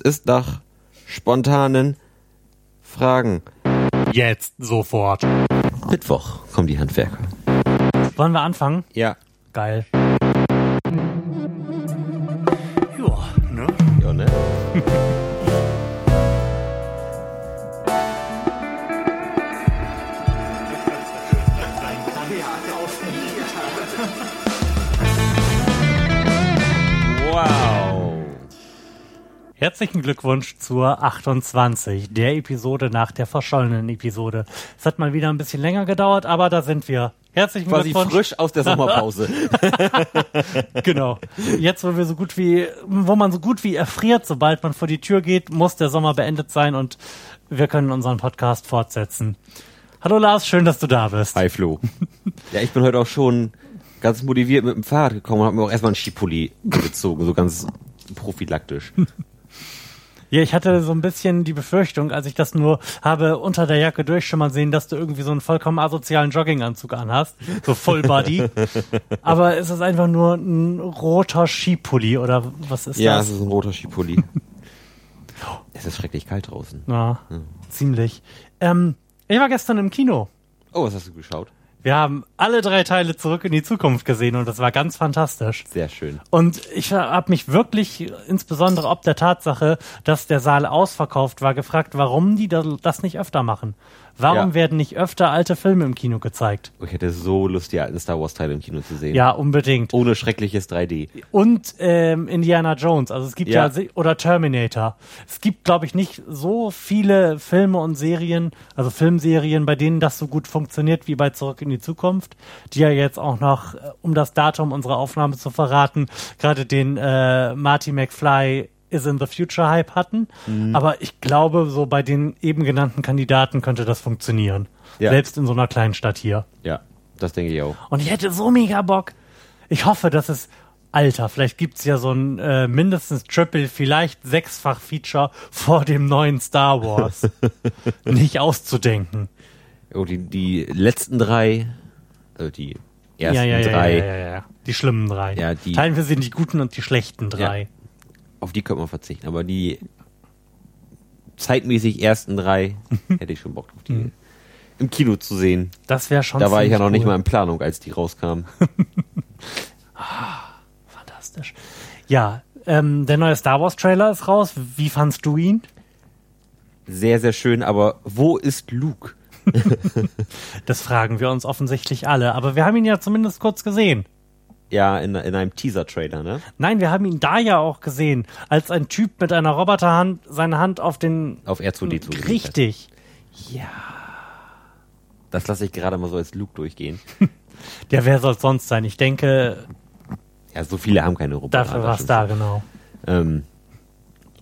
ist nach spontanen Fragen. Jetzt sofort. Mittwoch kommen die Handwerker. Wollen wir anfangen? Ja. Geil. Ja, ne? Ja, ne? Herzlichen Glückwunsch zur 28, der Episode nach der verschollenen Episode. Es hat mal wieder ein bisschen länger gedauert, aber da sind wir. Herzlichen Quasi Glückwunsch. frisch aus der Sommerpause. Genau. Jetzt, wo wir so gut wie, wo man so gut wie erfriert, sobald man vor die Tür geht, muss der Sommer beendet sein und wir können unseren Podcast fortsetzen. Hallo Lars, schön, dass du da bist. Hi Flo. Ja, ich bin heute auch schon ganz motiviert mit dem Fahrrad gekommen und habe mir auch erstmal einen Skipulli gezogen, so ganz prophylaktisch. Ja, ich hatte so ein bisschen die Befürchtung, als ich das nur habe unter der Jacke durchschimmern sehen, dass du irgendwie so einen vollkommen asozialen Jogginganzug anhast, so Full Body. Aber es ist einfach nur ein roter Skipulli oder was ist Ja, das? es ist ein roter Skipulli. es ist schrecklich kalt draußen. Ja, ziemlich. Ähm, ich war gestern im Kino. Oh, was hast du geschaut? Wir haben alle drei Teile zurück in die Zukunft gesehen und das war ganz fantastisch. Sehr schön. Und ich habe mich wirklich, insbesondere ob der Tatsache, dass der Saal ausverkauft war, gefragt, warum die da- das nicht öfter machen. Warum Ja. werden nicht öfter alte Filme im Kino gezeigt? Ich hätte so Lust, die alten Star Wars Teile im Kino zu sehen. Ja, unbedingt. Ohne schreckliches 3D. Und ähm, Indiana Jones, also es gibt ja, Ja. oder Terminator. Es gibt, glaube ich, nicht so viele Filme und Serien, also Filmserien, bei denen das so gut funktioniert wie bei Zurück in die Zukunft, die ja jetzt auch noch, äh, um das Datum unserer Aufnahme zu verraten, gerade den äh, Marty McFly is in the Future Hype hatten. Mhm. Aber ich glaube, so bei den eben genannten Kandidaten könnte das funktionieren. Ja. Selbst in so einer kleinen Stadt hier. Ja, das denke ich auch. Und ich hätte so mega Bock. Ich hoffe, dass es, Alter, vielleicht gibt's ja so ein äh, mindestens Triple, vielleicht sechsfach Feature vor dem neuen Star Wars. Nicht auszudenken. Oh, die, die letzten drei, also die ersten ja, ja, drei. Die schlimmen drei. Ja, die- Teilen wir sie in die guten und die schlechten drei. Auf die könnte man verzichten. Aber die zeitmäßig ersten drei hätte ich schon Bock drauf, die im Kino zu sehen. Das wäre schon Da war ich ja noch nicht cool. mal in Planung, als die rauskamen. Fantastisch. Ja, ähm, der neue Star Wars Trailer ist raus. Wie fandst du ihn? Sehr, sehr schön, aber wo ist Luke? Das fragen wir uns offensichtlich alle. Aber wir haben ihn ja zumindest kurz gesehen. Ja, in, in einem Teaser-Trailer, ne? Nein, wir haben ihn da ja auch gesehen, als ein Typ mit einer Roboterhand seine Hand auf den Auf R2D2. gelegt hat. Richtig. Das lasse ich gerade mal so als Luke durchgehen. Ja, wer soll sonst sein? Ich denke, Ja, so viele haben keine Roboter. dafür war es da, genau. Ähm,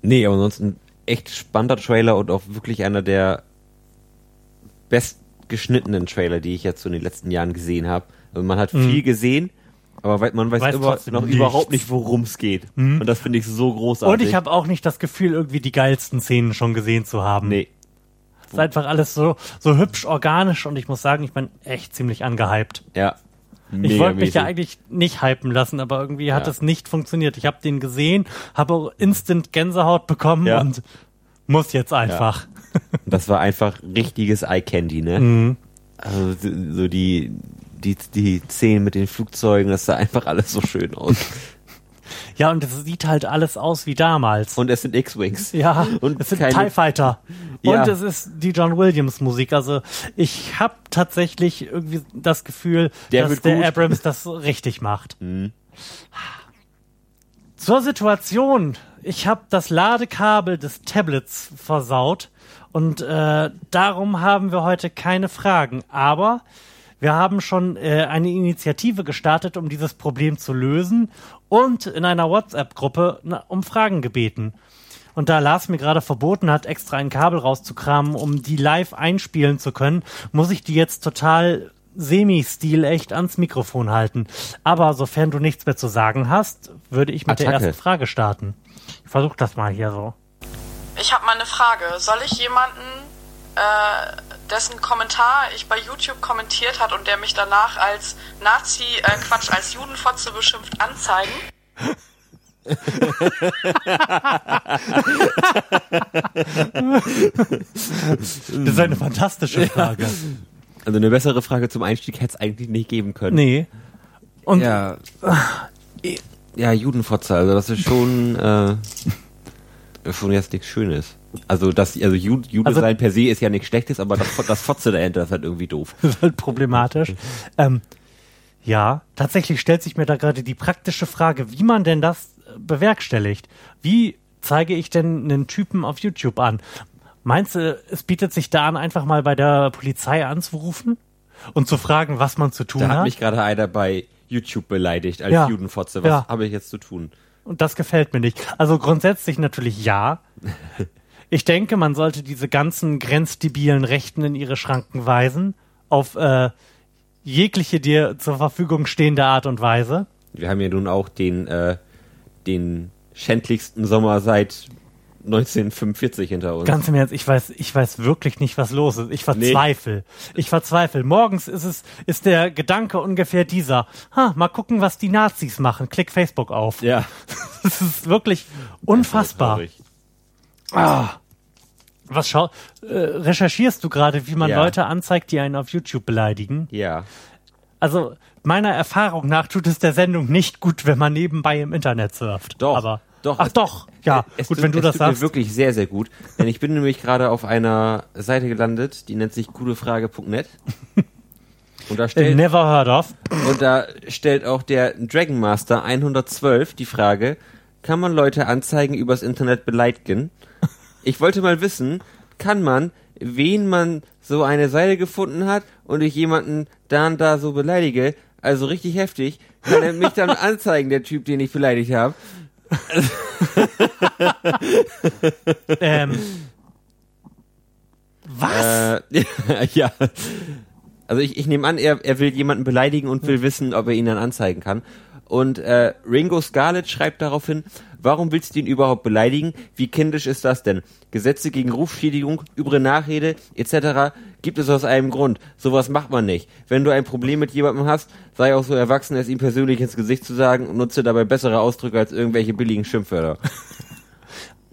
nee, aber ansonsten echt spannender Trailer und auch wirklich einer der bestgeschnittenen Trailer, die ich jetzt so in den letzten Jahren gesehen habe. Also man hat viel gesehen, aber man weiß. Weiß immer noch nichts. Überhaupt nicht, worum es geht. Und das finde ich so großartig. Und ich habe auch nicht das Gefühl, irgendwie die geilsten Szenen schon gesehen zu haben. Nee, Es ist einfach alles so, so hübsch organisch und ich muss sagen, ich bin echt ziemlich angehypt. ja. Ich wollte mich ja eigentlich nicht hypen lassen, aber irgendwie hat Ja. es nicht funktioniert. Ich habe den gesehen, habe auch instant Gänsehaut bekommen Ja. und muss jetzt einfach. Das war einfach richtiges Eye Candy, ne? Mhm. Also so so die, die, die Szenen mit den Flugzeugen, das sah einfach alles so schön aus. Ja, und es sieht halt alles aus wie damals. Und es sind X-Wings. Ja, Und es sind keine- TIE Fighter. Ja. Und es ist die John Williams Musik. Also ich habe tatsächlich irgendwie das Gefühl, Der dass der gut. Mhm. Abrams das richtig macht. Zur Situation. Ich habe das Ladekabel des Tablets versaut und äh, darum haben wir heute keine Fragen. Aber wir haben schon äh, eine Initiative gestartet, um dieses Problem zu lösen und in einer WhatsApp-Gruppe um Fragen gebeten. Und da Lars mir gerade verboten hat, extra ein Kabel rauszukramen, um die live einspielen zu können, muss ich die jetzt total semi-stil echt ans Mikrofon halten. Aber sofern du nichts mehr zu sagen hast, würde ich mit der Attacke. ersten Frage starten. Ich versuch das mal hier so. Ich habe mal eine Frage. Soll ich jemanden, äh, dessen Kommentar ich bei YouTube kommentiert hat und der mich danach als Nazi, äh, Quatsch, als Judenfotze beschimpft, anzeigen? das ist eine fantastische Frage. Also eine bessere Frage zum Einstieg hätte es eigentlich nicht geben können. Nee. Und Ja. Ja, Judenfotze, also das ist schon, äh, schon jetzt nichts Schönes. Also das, also Jude, Also- sein per se ist ja nichts Schlechtes, aber das, das Fotze dahinter ist halt irgendwie doof. das ist halt problematisch. Ähm, ja, tatsächlich stellt sich mir da gerade die praktische Frage, wie man denn das äh, bewerkstelligt. Wie zeige ich denn einen Typen auf YouTube an? Meinst du, es bietet sich da an, einfach mal bei der Polizei anzurufen und zu fragen, was man zu tun Da hat hat? mich gerade einer bei YouTube beleidigt als Ja. Judenfotze. Was Ja. habe ich jetzt zu tun? Und das gefällt mir nicht. Also grundsätzlich natürlich ja. Ich denke, man sollte diese ganzen grenzdebilen Rechten in ihre Schranken weisen. Auf äh, jegliche dir zur Verfügung stehende Art und Weise. Wir haben ja nun auch den, äh, den schändlichsten Sommer seit 1945 hinter uns. Ganz im Ernst, ich weiß, ich weiß wirklich nicht, was los ist. Ich verzweifle. Ich verzweifle. Morgens ist es, ist der Gedanke ungefähr dieser. Ha, mal gucken, was die Nazis machen. Klick Facebook auf. ja. Das ist wirklich unfassbar. Traurig. Ah. Was schau, äh, recherchierst du gerade, wie man Ja. Leute anzeigt, die einen auf YouTube beleidigen? Ja. Also meiner Erfahrung nach tut es der Sendung nicht gut, wenn man nebenbei im Internet surft. Doch. Aber doch. Ach doch. Ja, Es gut, tut- wenn du es das tut sagst. Mir wirklich sehr, sehr gut. Denn ich bin nämlich gerade auf einer Seite gelandet, die nennt sich gutefrage.net. Und da Äh, stellt, Never heard of. und da stellt auch der Dragon Master 112 die Frage, kann man Leute anzeigen übers Internet beleidigen? Ich wollte mal wissen, kann man, wen man so eine Seite gefunden hat und ich jemanden da und da so beleidige, also richtig heftig, kann er mich dann anzeigen, der Typ, den ich beleidigt habe? Ähm, was? Äh, ja. Also ich, ich nehme an, er, er will jemanden beleidigen und will wissen, ob er ihn dann anzeigen kann. Und äh, Ringo Scarlett schreibt daraufhin, warum willst du ihn überhaupt beleidigen? Wie kindisch ist das denn? Gesetze gegen Rufschädigung, übre Nachrede etc. gibt es aus einem Grund. Sowas macht man nicht. Wenn du ein Problem mit jemandem hast, sei auch so erwachsen, es ihm persönlich ins Gesicht zu sagen und nutze dabei bessere Ausdrücke als irgendwelche billigen Schimpfwörter.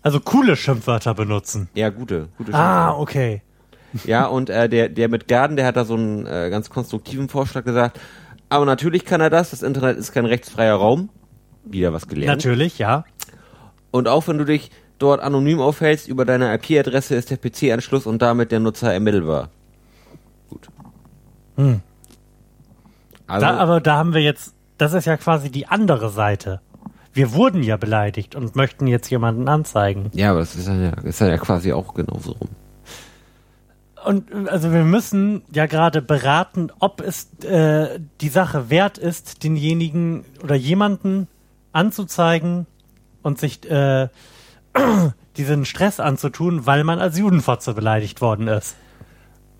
Also coole Schimpfwörter benutzen. Ja, gute, gute Ah, okay. Ja, und äh, der, der mit Garden, der hat da so einen äh, ganz konstruktiven Vorschlag gesagt. Aber natürlich kann er das. Das Internet ist kein rechtsfreier Raum. Wieder was gelernt. Natürlich, ja. Und auch wenn du dich dort anonym aufhältst, über deine IP-Adresse ist der PC-Anschluss und damit der Nutzer ermittelbar. Gut. Hm. Also, Da, aber da haben wir jetzt, das ist ja quasi die andere Seite. Wir wurden ja beleidigt und möchten jetzt jemanden anzeigen. ja, aber das ist ja, ist ja quasi auch genauso rum. Und also wir müssen ja gerade beraten, ob es äh, die Sache wert ist, denjenigen oder jemanden anzuzeigen und sich äh, diesen Stress anzutun, weil man als Judenfotze beleidigt worden ist.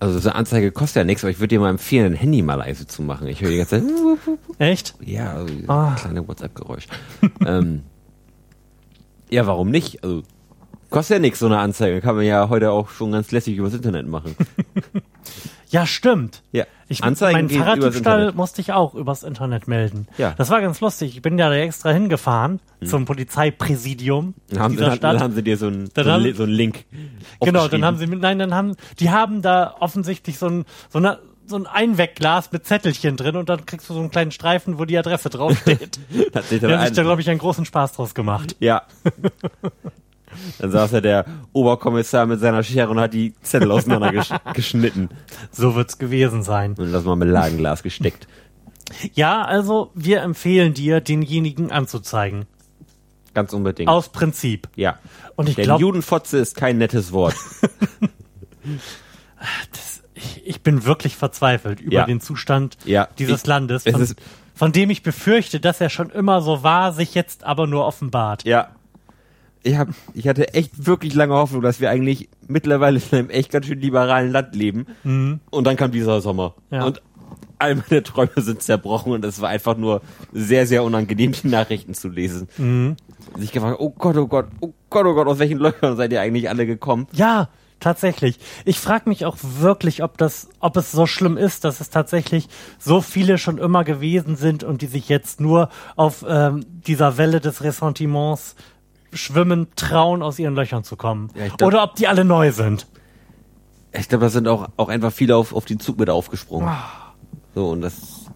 Also so eine Anzeige kostet ja nichts, aber ich würde dir mal empfehlen, ein Handy mal leise zu machen. Ich höre die ganze Zeit, Echt? Ja, also Ah. kleine WhatsApp-Geräusch. ähm, ja, warum nicht? Also kostet ja nichts, so eine Anzeige. Kann man ja heute auch schon ganz lässig übers Internet machen. Ja, stimmt. Ja, Ich, Anzeigen meinen übers Fahrraddiebstahl musste ich auch übers Internet melden. Ja. Das war ganz lustig. Ich bin ja da extra hingefahren zum Polizeipräsidium haben, dieser dann, Stadt. dann haben sie dir so einen, so einen, so einen Link. Genau, dann haben sie mit, nein, dann haben, die haben da offensichtlich so ein, so eine, so ein Einwegglas mit Zettelchen drin und dann kriegst du so einen kleinen Streifen, wo die Adresse draufsteht. Hat sich Die dann haben sich da, glaube ich, einen großen Spaß draus gemacht. ja. Dann saß ja der Oberkommissar mit seiner Schere und hat die Zettel auseinandergeschnitten So wird's gewesen sein. und das Marmeladenglas gesteckt. Ja, also, wir empfehlen dir, denjenigen anzuzeigen. Ganz unbedingt. Aus Prinzip. ja. Und ich glaube, Judenfotze ist kein nettes Wort. ich, ich bin wirklich verzweifelt über Ja. den Zustand Ja. dieses Ich- Landes, es von, von dem ich befürchte, dass er schon immer so war, sich jetzt aber nur offenbart. Ja. Ich, hab, ich hatte echt wirklich lange Hoffnung, dass wir eigentlich mittlerweile in einem echt ganz schön liberalen Land leben. Und dann kam dieser Sommer. Mhm. Ja. Und all meine Träume sind zerbrochen und es war einfach nur sehr, sehr unangenehm, die Nachrichten zu lesen. Mhm. Und ich gefragt, oh Gott, oh Gott, oh Gott, oh Gott, aus welchen Löchern seid ihr eigentlich alle gekommen? Ja, tatsächlich. Ich frage mich auch wirklich, ob das, ob es so schlimm ist, dass es tatsächlich so viele schon immer gewesen sind und die sich jetzt nur auf ähm, dieser Welle des Ressentiments schwimmen, trauen, aus ihren Löchern zu kommen. Ja, glaub- Oder ob die alle neu sind. Ich glaube, da sind auch, auch einfach viele auf, auf den Zug mit aufgesprungen. So, und das,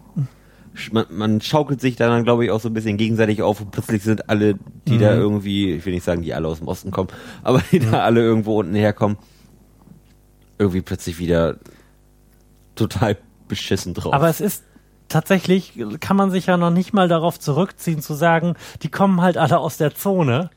man, man schaukelt sich dann, glaube ich, auch so ein bisschen gegenseitig auf und plötzlich sind alle, die da irgendwie, ich will nicht sagen, die alle aus dem Osten kommen, aber die da alle irgendwo unten herkommen, irgendwie plötzlich wieder total beschissen drauf. Aber es ist tatsächlich, kann man sich ja noch nicht mal darauf zurückziehen, zu sagen, die kommen halt alle aus der Zone.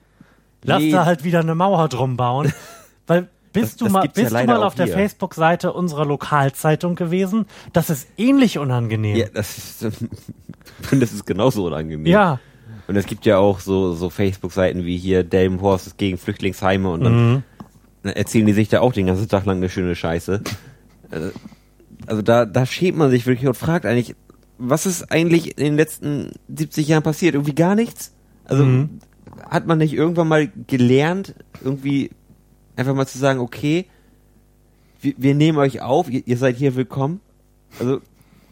Lass Nee. da halt wieder eine Mauer drum bauen. Weil bist Das- du das mal, gibt's ja bist du mal auf der. Facebook-Seite unserer Lokalzeitung gewesen? Das ist ähnlich unangenehm. ja, das ist, das ist genauso unangenehm. Ja. Und es gibt ja auch so, so Facebook-Seiten wie hier Delmenhorst ist gegen Flüchtlingsheime und dann, dann erzählen die sich da auch den ganzen Tag lang eine schöne Scheiße. Äh, Also da, da schämt man sich wirklich und fragt eigentlich, was ist eigentlich in den letzten 70 Jahren passiert? Irgendwie gar nichts? Also hat man nicht irgendwann mal gelernt, irgendwie einfach mal zu sagen, okay, wir, wir nehmen euch auf, ihr, ihr seid hier willkommen? Also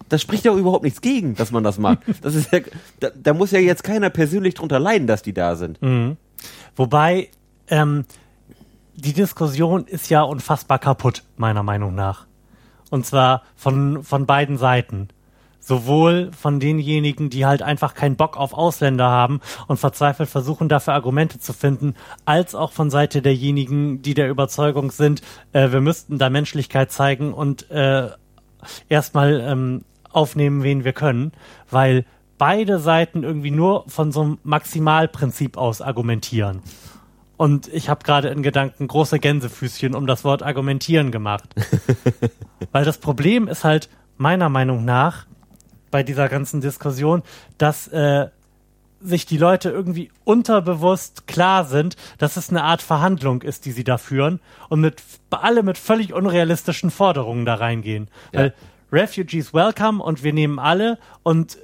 da spricht ja überhaupt nichts gegen, dass man das macht. Das ist ja, da, da muss ja jetzt keiner persönlich drunter leiden, dass die da sind. Wobei, ähm, die Diskussion ist ja unfassbar kaputt, meiner Meinung nach. Und zwar von, von beiden Seiten. Sowohl von denjenigen, die halt einfach keinen Bock auf Ausländer haben und verzweifelt versuchen, dafür Argumente zu finden, als auch von Seite derjenigen, die der Überzeugung sind, äh, wir müssten da Menschlichkeit zeigen und äh, erstmal ähm, aufnehmen, wen wir können, weil beide Seiten irgendwie nur von so einem Maximalprinzip aus argumentieren. Und ich habe gerade in Gedanken große Gänsefüßchen um das Wort argumentieren gemacht. Weil das Problem ist halt meiner Meinung nach bei dieser ganzen Diskussion, dass äh, sich die Leute irgendwie unterbewusst klar sind, dass es eine Art Verhandlung ist, die sie da führen und mit alle mit völlig unrealistischen Forderungen da reingehen. Ja. Weil Refugees welcome und wir nehmen alle und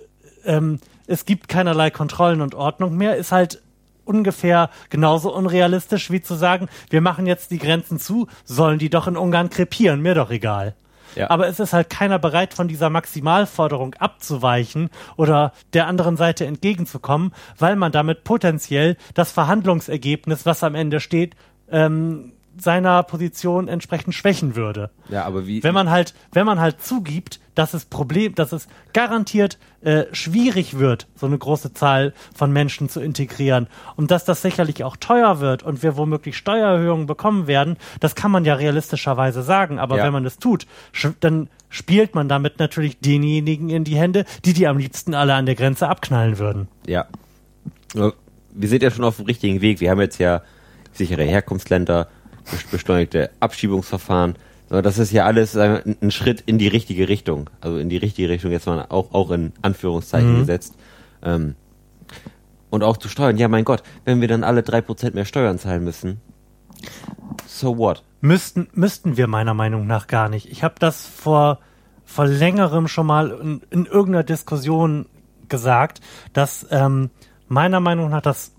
ähm, es gibt keinerlei Kontrollen und Ordnung mehr, ist halt ungefähr genauso unrealistisch wie zu sagen, wir machen jetzt die Grenzen zu, sollen die doch in Ungarn krepieren, mir doch egal. Ja. Aber es ist halt keiner bereit, von dieser Maximalforderung abzuweichen oder der anderen Seite entgegenzukommen, weil man damit potenziell das Verhandlungsergebnis, was am Ende steht, ähm, seiner Position entsprechend schwächen würde. Ja, aber wie, Wenn man halt, wenn man halt zugibt, dass es Problem, dass es garantiert äh, schwierig wird, so eine große Zahl von Menschen zu integrieren und dass das sicherlich auch teuer wird und wir womöglich Steuererhöhungen bekommen werden, das kann man ja realistischerweise sagen. Aber Ja. wenn man es tut, dann spielt man damit natürlich denjenigen in die Hände, die die am liebsten alle an der Grenze abknallen würden. Ja. Wir sind ja schon auf dem richtigen Weg. Wir haben jetzt ja sichere Herkunftsländer, bes- beschleunigte Abschiebungsverfahren. Aber Das ist ja alles äh, ein ein Schritt in die richtige Richtung. Also in die richtige Richtung jetzt mal auch, auch in Anführungszeichen gesetzt. Ähm, und auch zu Steuern. Ja, mein Gott, wenn wir dann alle drei Prozent mehr Steuern zahlen müssen, so what? Müssten, müssten wir meiner Meinung nach gar nicht. Ich habe das vor, vor längerem schon mal in, in irgendeiner Diskussion gesagt, dass ähm, meiner Meinung nach das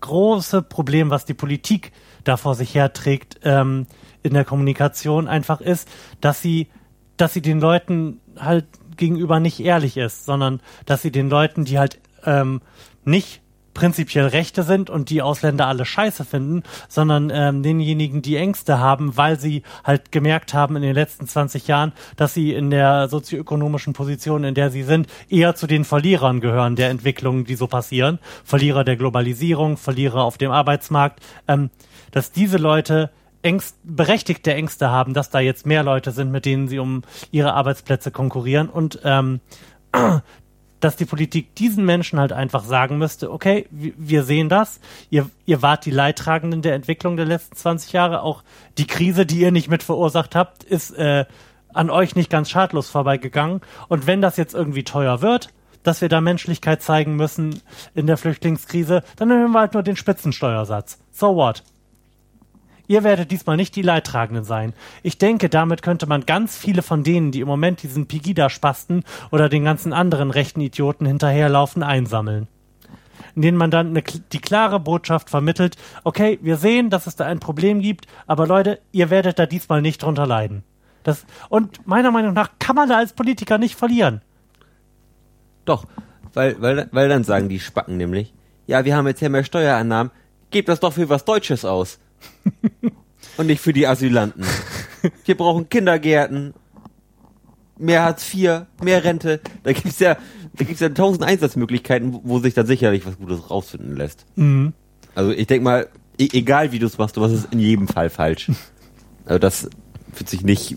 große Problem, was die Politik da vor sich herträgt ähm, in der Kommunikation, einfach ist, dass sie, dass sie den Leuten halt gegenüber nicht ehrlich ist, sondern dass sie den Leuten, die halt ähm, nicht prinzipiell Rechte sind und die Ausländer alle scheiße finden, sondern ähm, denjenigen, die Ängste haben, weil sie halt gemerkt haben in den letzten 20 Jahren, dass sie in der sozioökonomischen Position, in der sie sind, eher zu den Verlierern gehören der Entwicklungen, die so passieren. Verlierer der Globalisierung, Verlierer auf dem Arbeitsmarkt, ähm, dass diese Leute Ängst, berechtigte Ängste haben, dass da jetzt mehr Leute sind, mit denen sie um ihre Arbeitsplätze konkurrieren und ähm, dass die Politik diesen Menschen halt einfach sagen müsste, okay, wir, sehen das, ihr, ihr wart die Leidtragenden der Entwicklung der letzten 20 Jahre, auch die Krise, die ihr nicht mit verursacht habt, ist äh, an euch nicht ganz schadlos vorbeigegangen. Und wenn das jetzt irgendwie teuer wird, dass wir da Menschlichkeit zeigen müssen in der Flüchtlingskrise, dann nehmen wir halt nur den Spitzensteuersatz. So what? Ihr werdet diesmal nicht die Leidtragenden sein. Ich denke, damit könnte man ganz viele von denen, die im Moment diesen Pegida-Spasten oder den ganzen anderen rechten Idioten hinterherlaufen, einsammeln. in denen man dann eine, die klare Botschaft vermittelt, okay, wir sehen, dass es da ein Problem gibt, aber Leute, ihr werdet da diesmal nicht drunter leiden. Das, und meiner Meinung nach kann man da als Politiker nicht verlieren. Doch, weil, weil, weil dann sagen die Spacken nämlich, ja, wir haben jetzt ja mehr Steuerannahmen, gebt das doch für was Deutsches aus. und nicht für die Asylanten. Wir brauchen Kindergärten, mehr Hartz IV, mehr Rente. Da gibt's ja, da gibt's ja tausend Einsatzmöglichkeiten, wo sich dann sicherlich was Gutes rausfinden lässt. Mhm. Also ich denk mal, e egal wie du es machst, du machst es in jedem Fall falsch. Also das wird sich nicht,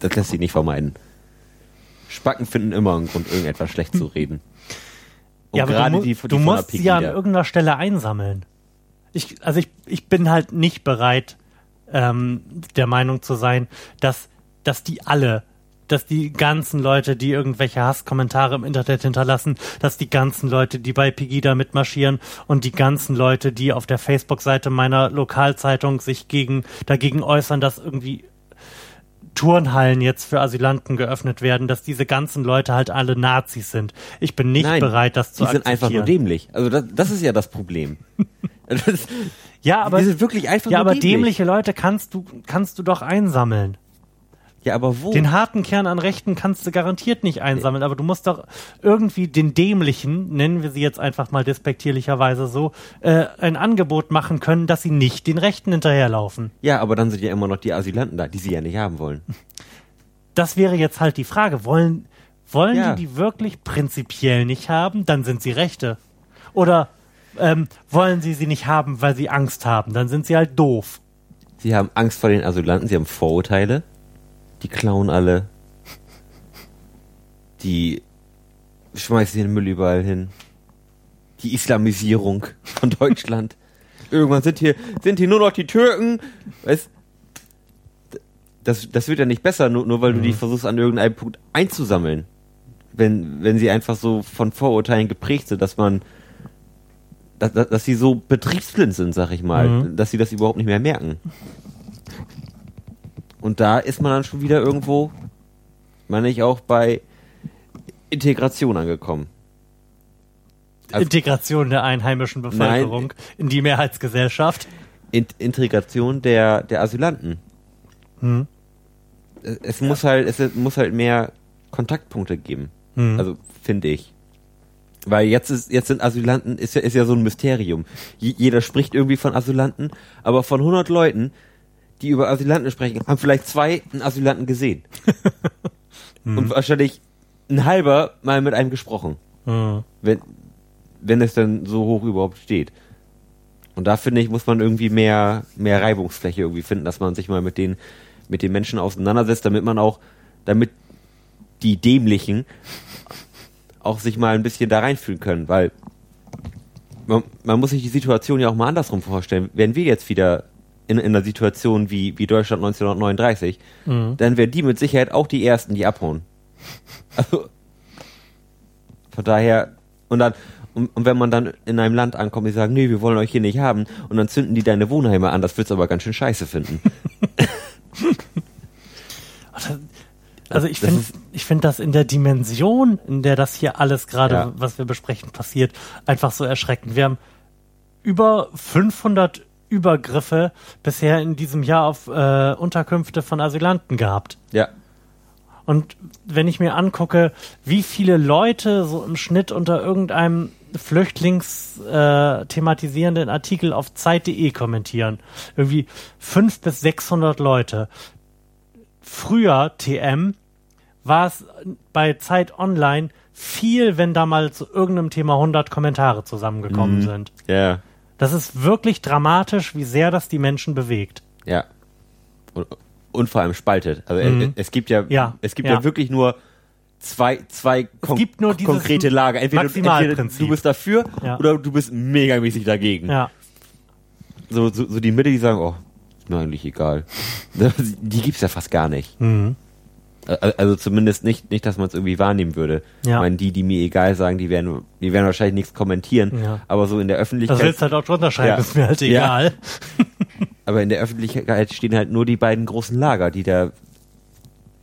das lässt sich nicht vermeiden. Spacken finden immer einen Grund, irgendetwas schlecht zu reden. Und ja, aber gerade du, mu die, die du musst sie an irgendeiner Stelle einsammeln. Ich, also ich, ich bin halt nicht bereit, ähm, der Meinung zu sein, dass, dass die alle, dass die ganzen Leute, die irgendwelche Hasskommentare im Internet hinterlassen, dass die ganzen Leute, die bei Pegida mitmarschieren und die ganzen Leute, die auf der Facebook-Seite meiner Lokalzeitung sich gegen, dagegen äußern, dass irgendwie Turnhallen jetzt für Asylanten geöffnet werden, dass diese ganzen Leute halt alle Nazis sind. Ich bin nicht Nein, bereit, das zu Die sind einfach nur akzeptieren. dämlich. Also das, das ist ja das Problem. Das, Ja, aber, die sind wirklich einfach ja, nur aber dämlich. dämliche Leute kannst du, kannst du doch einsammeln. Ja, aber wo? Den harten Kern an Rechten kannst du garantiert nicht einsammeln, aber du musst doch irgendwie den Dämlichen, nennen wir sie jetzt einfach mal despektierlicherweise so, äh, ein Angebot machen können, dass sie nicht den Rechten hinterherlaufen. ja, aber dann sind ja immer noch die Asylanten da, die sie ja nicht haben wollen. Das wäre jetzt halt die Frage. Wollen, wollen Ja. die die wirklich prinzipiell nicht haben? Dann sind sie Rechte. Oder ähm, wollen sie sie nicht haben, weil sie Angst haben? Dann sind sie halt doof. Sie haben Angst vor den Asylanten, sie haben Vorurteile. Die klauen alle. Die schmeißen den Müll überall hin. Die Islamisierung von Deutschland. Irgendwann sind hier, sind hier nur noch die Türken. Weißt, das, das wird ja nicht besser, nur, nur weil du die versuchst an irgendeinem Punkt einzusammeln. Wenn, wenn sie einfach so von Vorurteilen geprägt sind, dass man, dass, dass dass sie so betriebsblind sind, sag ich mal, Mhm. dass sie das überhaupt nicht mehr merken. Und da ist man dann schon wieder irgendwo, meine ich auch bei Integration angekommen. Also- Integration der einheimischen Bevölkerung in die Mehrheitsgesellschaft. In Integration der, der Asylanten. Hm. Es, es muss halt, es muss halt mehr Kontaktpunkte geben. Hm. Also, finde ich. Weil jetzt ist, jetzt sind Asylanten, ist ja, ist ja so ein Mysterium. Je, jeder spricht irgendwie von Asylanten, aber von 100 Leuten, die über Asylanten sprechen, haben vielleicht zwei einen Asylanten gesehen. Und wahrscheinlich ein halber mal mit einem gesprochen. Hm. Wenn, wenn es dann so hoch überhaupt steht. Und da finde ich, muss man irgendwie mehr, mehr Reibungsfläche irgendwie finden, dass man sich mal mit den, mit den Menschen auseinandersetzt, damit man auch, damit die Dämlichen auch sich mal ein bisschen da reinfühlen können, weil man, man muss sich die Situation ja auch mal andersrum vorstellen. Wären wir jetzt wieder in, in einer Situation wie, wie Deutschland 1939, Mhm. dann wären die mit Sicherheit auch die Ersten, die abhauen. Also, von daher, und dann, und, und wenn man dann in einem Land ankommt, die sagen, nee, wir wollen euch hier nicht haben, und dann zünden die deine Wohnheime an, das wird's aber ganz schön scheiße finden. Also ich Das finde, ich finde das in der Dimension, in der das hier alles gerade, Ja. was wir besprechen, passiert, einfach so erschreckend. Wir haben über 500 Übergriffe bisher in diesem Jahr auf äh, Unterkünfte von Asylanten gehabt. Ja. Und wenn ich mir angucke, wie viele Leute so im Schnitt unter irgendeinem Flüchtlings äh, Artikel auf Zeit.de kommentieren, irgendwie fünf bis 600 Leute. Früher TM war es bei Zeit Online viel, wenn da mal zu irgendeinem Thema 100 Kommentare zusammengekommen sind. Ja. Das ist wirklich dramatisch, wie sehr das die Menschen bewegt. Ja. Und, und vor allem spaltet. Also Mhm. es, es gibt ja, Ja, es gibt ja. ja. wirklich nur zwei, zwei kon gibt konkrete Lager. Entweder, entweder du bist dafür Ja. oder du bist megamäßig dagegen. Ja. So, so, so die Mitte, die sagen, oh, ist mir eigentlich egal. Die gibt's ja fast gar nicht. Mhm. Al- Also zumindest nicht, nicht, dass man es irgendwie wahrnehmen würde. Ja. Ich meine, die, die mir egal sagen, die werden, die werden wahrscheinlich nichts kommentieren. Ja. Aber so in der Das Öffentlichkeit, willst du halt auch drunter schreiben, Ja. ist mir halt Ja. egal. aber in der Öffentlichkeit stehen halt nur die beiden großen Lager, die da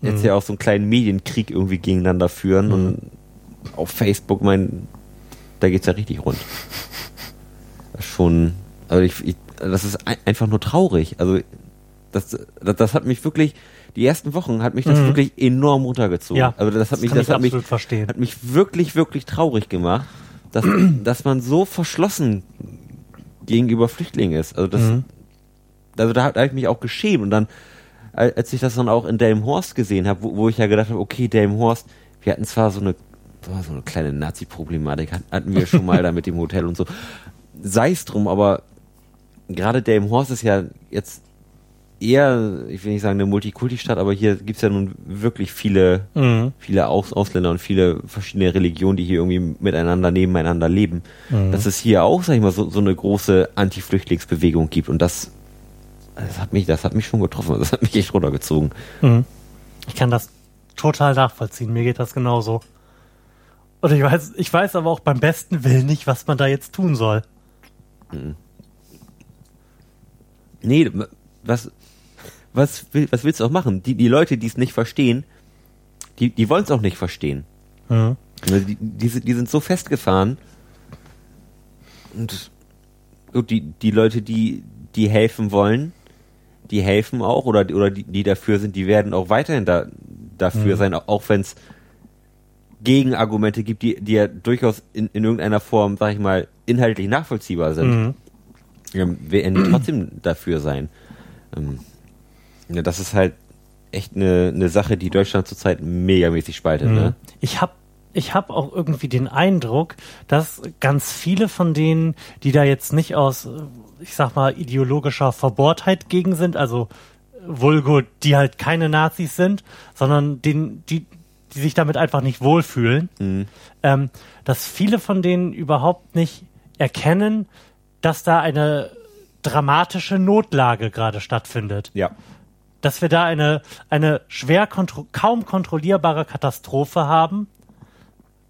jetzt Mhm. ja auch so einen kleinen Medienkrieg irgendwie gegeneinander führen und auf Facebook, mein, da geht's ja richtig rund. Das ist schon, also ich, ich, das ist ein, einfach nur traurig. Also das, das, das hat mich wirklich, die ersten Wochen hat mich das Mhm. wirklich enorm runtergezogen. Ja, also das hat das mich, das hat mich, verstehen. hat mich wirklich, wirklich traurig gemacht, dass, dass man so verschlossen gegenüber Flüchtlingen ist. Also das, Mhm. also da, da habe ich mich auch geschämt und dann, al- als ich das dann auch in Delmenhorst gesehen habe, wo, wo ich ja gedacht habe, okay, Delmenhorst, wir hatten zwar so eine, so eine kleine Nazi-Problematik, hat- hatten wir schon mal da mit dem Hotel und so. Sei es drum, aber gerade Delmenhorst ist ja jetzt eher, ich will nicht sagen eine Multikulti-Stadt, aber hier gibt's ja nun wirklich viele, Mhm. viele Aus Ausländer und viele verschiedene Religionen, die hier irgendwie miteinander, nebeneinander leben. Mhm. Dass es hier auch, sag ich mal, so, so eine große Anti-Flüchtlingsbewegung gibt und das, das hat mich, das hat mich schon getroffen, das hat mich echt runtergezogen. Mhm. Ich kann das total nachvollziehen. Mir geht das genauso. Und ich weiß, ich weiß aber auch beim besten Willen nicht, was man da jetzt tun soll. Nee, was, was, will, was willst du auch machen? Die, die Leute, die es nicht verstehen, die, die wollen es auch nicht verstehen. Mhm. Also Die, die, sind- die sind so festgefahren. Und die, die Leute, die, die helfen wollen, die helfen auch, oder, oder die, die dafür sind, die werden auch weiterhin da, dafür sein, auch wenn es Gegenargumente gibt, die, die ja durchaus in, in irgendeiner Form, sag ich mal, inhaltlich nachvollziehbar sind. Mhm. ähm, werden die trotzdem dafür sein. Ähm, ja, das ist halt echt eine, eine Sache, die Deutschland zurzeit megamäßig spaltet. Ne? Ich habe ich hab auch irgendwie den Eindruck, dass ganz viele von denen, die da jetzt nicht aus, ich sag mal, ideologischer Verbohrtheit gegen sind, also Vulgo, die halt keine Nazis sind, sondern den, die, die sich damit einfach nicht wohlfühlen, ähm, dass viele von denen überhaupt nicht erkennen, dass da eine dramatische Notlage gerade stattfindet Ja. Dass wir da eine, eine schwer kontro kaum kontrollierbare Katastrophe haben,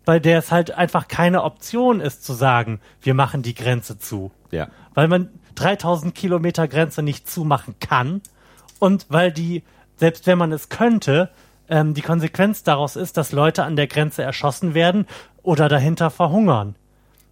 bei der es halt einfach keine Option ist zu sagen, wir machen die Grenze zu. Ja. Weil man 3000 Kilometer Grenze nicht zumachen kann und weil die, selbst wenn man es könnte, ähm, die Konsequenz daraus ist, dass Leute an der Grenze erschossen werden oder dahinter verhungern.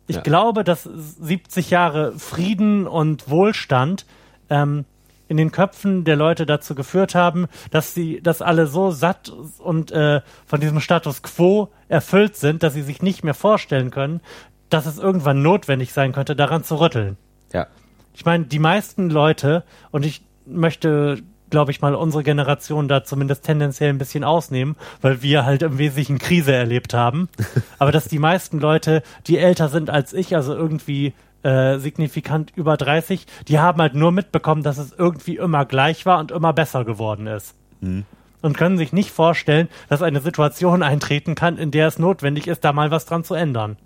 Ich Ja. glaube, dass 70 Jahre Frieden und Wohlstand ähm, in den Köpfen der Leute dazu geführt haben, dass sie, dass alle so satt und äh, von diesem Status quo erfüllt sind, dass sie sich nicht mehr vorstellen können, dass es irgendwann notwendig sein könnte, daran zu rütteln. Ja. Ich meine, die meisten Leute, und ich möchte, glaube ich mal, unsere Generation da zumindest tendenziell ein bisschen ausnehmen, weil wir halt im Wesentlichen Krise erlebt haben. Aber dass die meisten Leute, die älter sind als ich, also irgendwie äh, signifikant über 30, die haben halt nur mitbekommen, dass es irgendwie immer gleich war und immer besser geworden ist. Und können sich nicht vorstellen, dass eine Situation eintreten kann, in der es notwendig ist, da mal was dran zu ändern.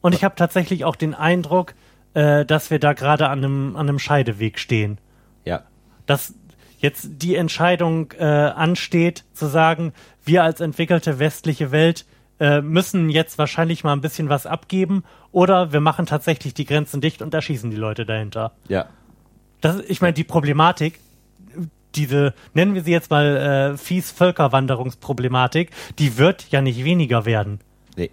Und ich habe tatsächlich auch den Eindruck, äh, dass wir da gerade an einem, an einem Scheideweg stehen. Ja. Dass jetzt die Entscheidung äh, ansteht, zu sagen, wir als entwickelte westliche Welt äh, müssen jetzt wahrscheinlich mal ein bisschen was abgeben oder wir machen tatsächlich die Grenzen dicht und erschießen die Leute dahinter. Ja. Das, ich meine, die Problematik, diese, nennen wir sie jetzt mal äh, fies Völkerwanderungsproblematik, die wird ja nicht weniger werden. Nee.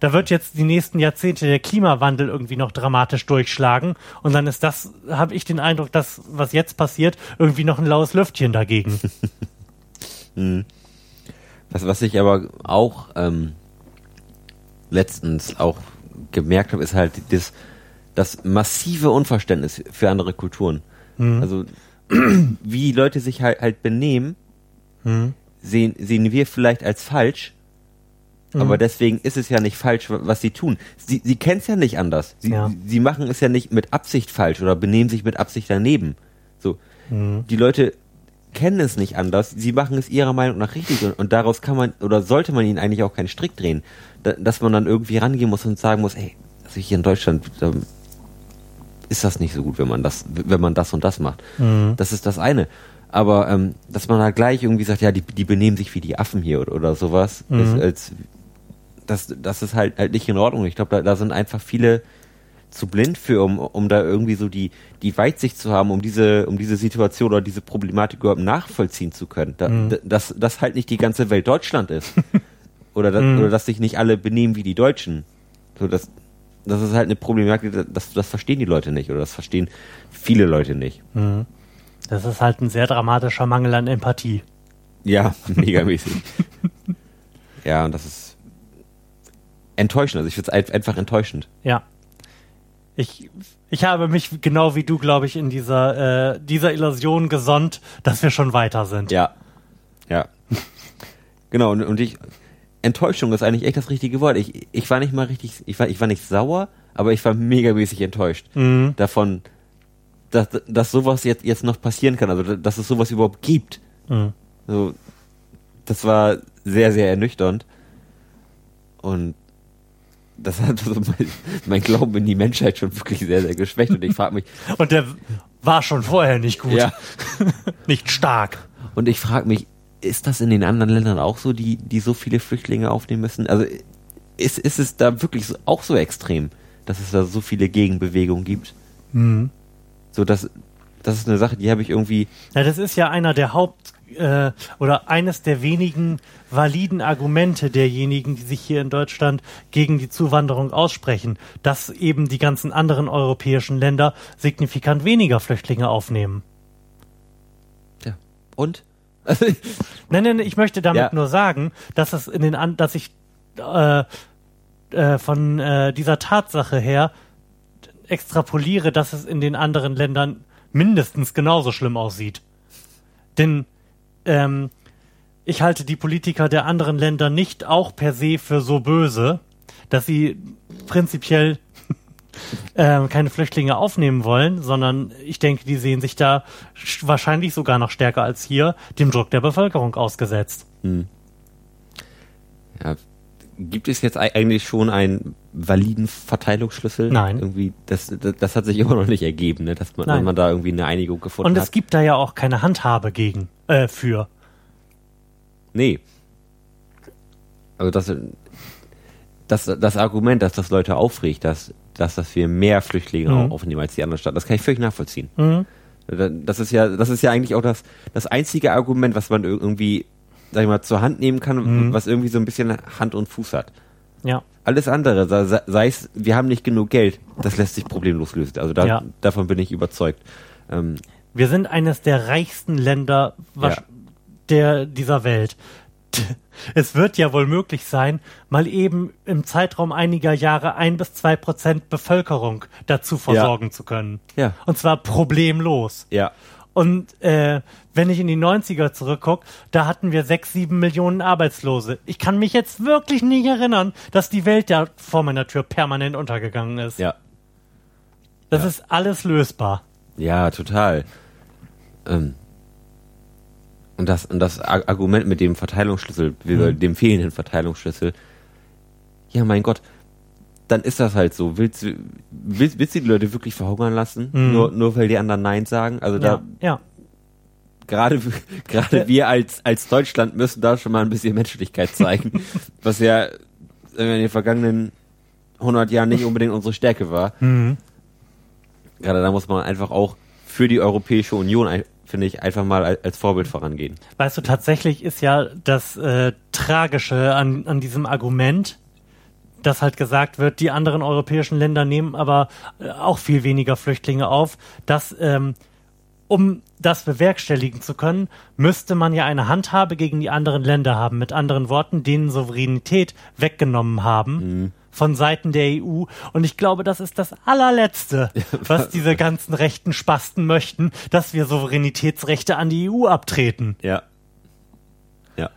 Da wird jetzt die nächsten Jahrzehnte der Klimawandel irgendwie noch dramatisch durchschlagen und dann ist das, habe ich den Eindruck, dass was jetzt passiert, irgendwie noch ein laues Lüftchen dagegen. Was, was ich aber auch ähm, letztens auch gemerkt habe, ist halt das, das massive Unverständnis für andere Kulturen. Also wie Leute sich halt, halt benehmen, sehen, sehen wir vielleicht als falsch, aber deswegen ist es ja nicht falsch, wa- was sie tun. Sie, sie kennen es ja nicht anders. Sie, Ja. sie machen es ja nicht mit Absicht falsch oder benehmen sich mit Absicht daneben. So, die Leute kennen es nicht anders. Sie machen es ihrer Meinung nach richtig und, und daraus kann man oder sollte man ihnen eigentlich auch keinen Strick drehen, da, dass man dann irgendwie rangehen muss und sagen muss, ey, also hier in Deutschland da ist das nicht so gut, wenn man das, wenn man das und das macht. Das ist das eine. Aber ähm, dass man da gleich irgendwie sagt, ja, die, die benehmen sich wie die Affen hier oder, oder sowas, ist, als, das, das ist halt, halt nicht in Ordnung. Ich glaube, da, da sind einfach viele zu blind für, um, um da irgendwie so die, die Weitsicht zu haben, um diese, um diese Situation oder diese Problematik überhaupt nachvollziehen zu können. Da, d- dass das halt nicht die ganze Welt Deutschland ist. oder, da, Mhm. oder dass sich nicht alle benehmen wie die Deutschen. So, das, das ist halt eine Problematik, das, das verstehen die Leute nicht oder das verstehen viele Leute nicht. Das ist halt ein sehr dramatischer Mangel an Empathie. Ja, megamäßig. ja, und das ist enttäuschend. Also ich finde es einfach enttäuschend. Ja. Ich, ich habe mich genau wie du, glaube ich, in dieser, äh, dieser Illusion gesonnt, dass wir schon weiter sind. Ja. Ja. genau, und, und ich, Enttäuschung ist eigentlich echt das richtige Wort. Ich, ich war nicht mal richtig, ich war, ich war nicht sauer, aber ich war megamäßig enttäuscht Mhm. davon, dass, dass sowas jetzt, jetzt noch passieren kann, also dass es sowas überhaupt gibt. Mhm. So, das war sehr, sehr ernüchternd. Und das hat so mein, mein Glauben in die Menschheit schon wirklich sehr, sehr geschwächt. Und ich frage mich, Und der war schon vorher nicht gut. ja, Nicht stark. und ich frage mich, ist das in den anderen Ländern auch so, die, die so viele Flüchtlinge aufnehmen müssen? Also ist, ist es da wirklich so, auch so extrem, dass es da so viele Gegenbewegungen gibt? Mhm. So, das, das ist eine Sache, die habe ich irgendwie, Ja, das ist ja einer der Haupt- äh, oder eines der wenigen validen Argumente derjenigen, die sich hier in Deutschland gegen die Zuwanderung aussprechen, dass eben die ganzen anderen europäischen Länder signifikant weniger Flüchtlinge aufnehmen. ja, und? Nein, nein, ich möchte damit Ja. nur sagen, dass es in den an dass ich äh, äh, von äh, dieser Tatsache her extrapoliere, dass es in den anderen Ländern mindestens genauso schlimm aussieht. Denn ähm, ich halte die Politiker der anderen Länder nicht auch per se für so böse, dass sie prinzipiell ähm, keine Flüchtlinge aufnehmen wollen, sondern ich denke, die sehen sich da sch- wahrscheinlich sogar noch stärker als hier dem Druck der Bevölkerung ausgesetzt. ja, gibt es jetzt ei- eigentlich schon einen validen Verteilungsschlüssel? Nein. Irgendwie, das, das, das hat sich immer noch nicht ergeben, ne? dass man, man da irgendwie eine Einigung gefunden Und hat. es gibt da ja auch keine Handhabe gegen, äh, für. Nee. Also das, das, das Argument, dass das Leute aufregt, dass, dass, dass wir mehr Flüchtlinge Mhm. aufnehmen als die anderen Staaten, das kann ich völlig nachvollziehen. Mhm. Das ist ja, das ist ja eigentlich auch das, das einzige Argument, was man irgendwie, sag ich mal, zur Hand nehmen kann, Mhm. was irgendwie so ein bisschen Hand und Fuß hat. Ja. Alles andere, sei, sei es, wir haben nicht genug Geld, das lässt sich problemlos lösen. Also da, Ja. davon bin ich überzeugt. Ähm, Wir sind eines der reichsten Länder wasch- Ja. der, dieser Welt. Es wird ja wohl möglich sein, mal eben im Zeitraum einiger Jahre ein bis zwei Prozent Bevölkerung dazu versorgen zu können. Ja. Und zwar problemlos. ja. Und äh, wenn ich in die 90er zurückgucke, da hatten wir sechs, sieben Millionen Arbeitslose. Ich kann mich jetzt wirklich nicht erinnern, dass die Welt da vor meiner Tür permanent untergegangen ist. Ja. Das ist alles lösbar. Ja, total. Ähm, und das, und das Ar- Argument mit dem Verteilungsschlüssel, Mhm. dem fehlenden Verteilungsschlüssel, ja, mein Gott, dann ist das halt so. Willst du, willst, willst du die Leute wirklich verhungern lassen? Mhm. Nur, nur weil die anderen Nein sagen? Also da, Ja, ja. gerade, gerade wir als, als Deutschland müssen da schon mal ein bisschen Menschlichkeit zeigen, was ja in den vergangenen 100 Jahren nicht unbedingt unsere Stärke war. Mhm. Gerade da muss man einfach auch für die Europäische Union, finde ich, einfach mal al- als Vorbild vorangehen. Weißt du, tatsächlich ist ja das äh, Tragische an, an diesem Argument, dass halt gesagt wird, die anderen europäischen Länder nehmen aber äh, auch viel weniger Flüchtlinge auf, dass ähm, um das bewerkstelligen zu können, müsste man ja eine Handhabe gegen die anderen Länder haben. Mit anderen Worten, denen Souveränität weggenommen haben von Seiten der EU. Und ich glaube, das ist das allerletzte, was diese ganzen rechten Spasten möchten, dass wir Souveränitätsrechte an die EU abtreten. Ja. Ja.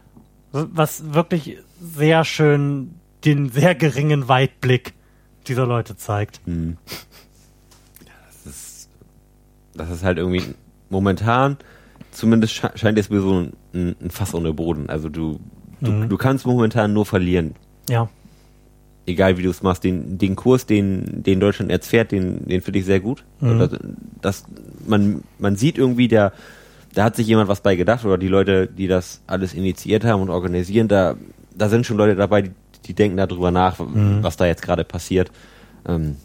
Was wirklich sehr schön den sehr geringen Weitblick dieser Leute zeigt. Das ist halt irgendwie momentan, zumindest sche scheint es mir so ein, ein Fass ohne Boden. Also du, du, du kannst momentan nur verlieren. Ja. Egal wie du es machst, den, den Kurs, den, den Deutschland jetzt fährt, den, den finde ich sehr gut. Das, das, man, man sieht irgendwie, der, da hat sich jemand was bei gedacht oder die Leute, die das alles initiiert haben und organisieren, da, da sind schon Leute dabei, die, die denken darüber nach, was da jetzt gerade passiert. Ähm,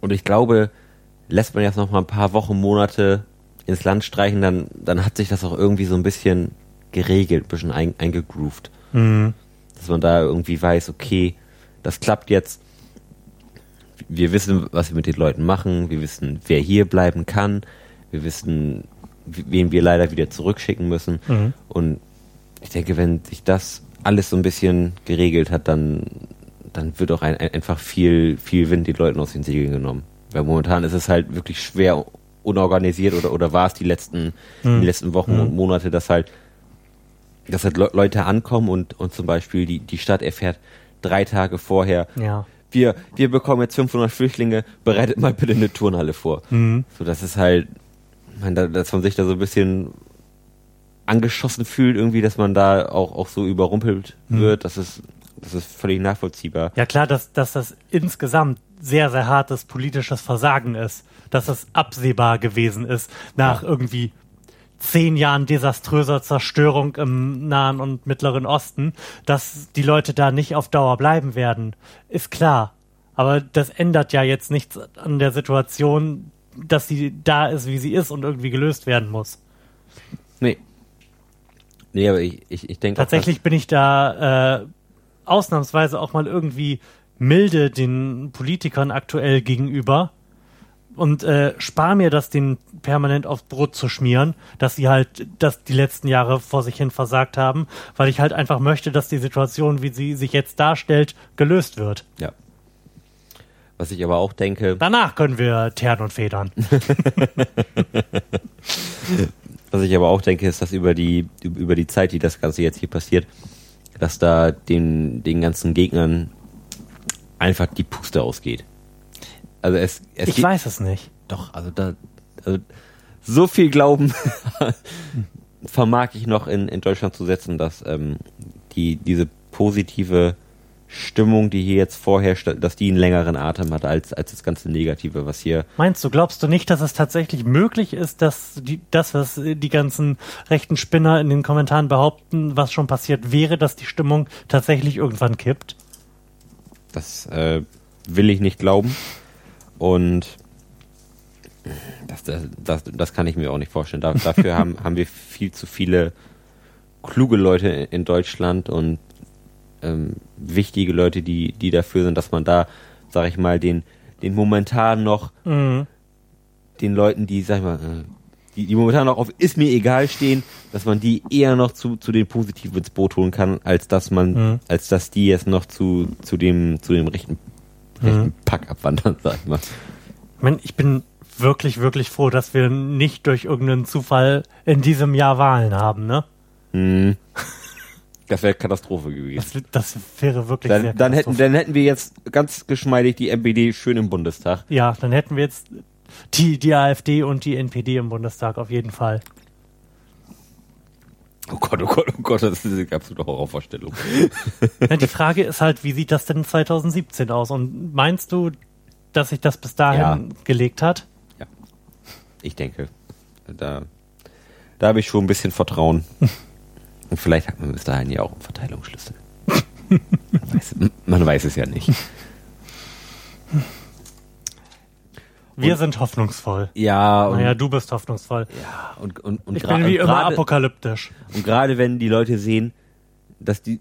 und ich glaube, lässt man jetzt noch mal ein paar Wochen, Monate ins Land streichen, dann, dann hat sich das auch irgendwie so ein bisschen geregelt, ein bisschen ein, eingegroovt. Mhm. dass man da irgendwie weiß, okay, das klappt jetzt. Wir wissen, was wir mit den Leuten machen. Wir wissen, wer hier bleiben kann. Wir wissen, wen wir leider wieder zurückschicken müssen. Mhm. Und ich denke, wenn sich das alles so ein bisschen geregelt hat, dann, dann wird auch ein, einfach viel, viel Wind den Leuten aus den Segeln genommen. Weil momentan ist es halt wirklich schwer unorganisiert oder, oder war es die letzten, mhm. die letzten Wochen mhm. und Monate, dass halt, dass halt Le Leute ankommen und, und zum Beispiel die, die Stadt erfährt drei Tage vorher, ja. wir, wir bekommen jetzt 500 Flüchtlinge, bereitet mal bitte eine Turnhalle vor. Mhm. So, das ist halt, man, dass man sich da so ein bisschen angeschossen fühlt, irgendwie, dass man da auch, auch so überrumpelt mhm. wird, das ist, das ist völlig nachvollziehbar. Ja klar, dass, dass das insgesamt sehr, sehr hartes politisches Versagen ist, dass es absehbar gewesen ist, nach ja. irgendwie zehn Jahren desaströser Zerstörung im Nahen und Mittleren Osten, dass die Leute da nicht auf Dauer bleiben werden, ist klar. Aber das ändert ja jetzt nichts an der Situation, dass sie da ist, wie sie ist und irgendwie gelöst werden muss. Nee. Nee, aber ich, ich, ich denke. Tatsächlich bin ich da äh, ausnahmsweise auch mal irgendwie milde den Politikern aktuell gegenüber und äh, spar mir das, den permanent aufs Brot zu schmieren, dass sie halt das die letzten Jahre vor sich hin versagt haben, weil ich halt einfach möchte, dass die Situation, wie sie sich jetzt darstellt, gelöst wird. Ja. Was ich aber auch denke. Danach können wir teeren und federn. Was ich aber auch denke, ist, dass über die, über die Zeit, die das Ganze jetzt hier passiert, dass da den, den ganzen Gegnern einfach die Puste ausgeht. Also es, es ich weiß es nicht. Doch, also da, also so viel Glauben vermag ich noch in, in Deutschland zu setzen, dass ähm, die diese positive Stimmung, die hier jetzt vorherrscht, dass die einen längeren Atem hat als, als das ganze Negative, was hier. Meinst du, glaubst du nicht, dass es tatsächlich möglich ist, dass die, das, was die ganzen rechten Spinner in den Kommentaren behaupten, was schon passiert wäre, dass die Stimmung tatsächlich irgendwann kippt? Das äh, will ich nicht glauben. Und das, das, das, das kann ich mir auch nicht vorstellen. Da, dafür haben, haben wir viel zu viele kluge Leute in Deutschland und ähm, wichtige Leute, die, die dafür sind, dass man da, sag ich mal, den, den momentan noch mhm. den Leuten, die, sag ich mal, äh, die, die momentan noch auf ist mir egal stehen, dass man die eher noch zu, zu den Positiven ins Boot holen kann, als dass man, mhm. als dass die jetzt noch zu, zu dem, zu dem rechten, rechten mhm. Pack abwandern, sag ich mal. Ich, mein, ich bin wirklich, wirklich froh, dass wir nicht durch irgendeinen Zufall in diesem Jahr Wahlen haben, ne? Mhm. Das wäre Katastrophe gewesen. Das, das wäre wirklich dann, sehr dann hätten, dann hätten wir jetzt ganz geschmeidig die MPD schön im Bundestag. Ja, dann hätten wir jetzt die, die AfD und die NPD im Bundestag auf jeden Fall. Oh Gott, oh Gott, oh Gott, das ist eine absolute Horrorvorstellung. Ja, die Frage ist halt, wie sieht das denn 2017 aus? Und meinst du, dass sich das bis dahin ja. gelegt hat? Ja, ich denke. Da, da habe ich schon ein bisschen Vertrauen. Und vielleicht hat man bis dahin ja auch einen Verteilungsschlüssel. man, weiß, man weiß es ja nicht. Wir und, sind hoffnungsvoll. Ja. Und, naja, du bist hoffnungsvoll. Ja, und, und, und ich bin wie immer grade, apokalyptisch. Und gerade wenn die Leute sehen, dass die,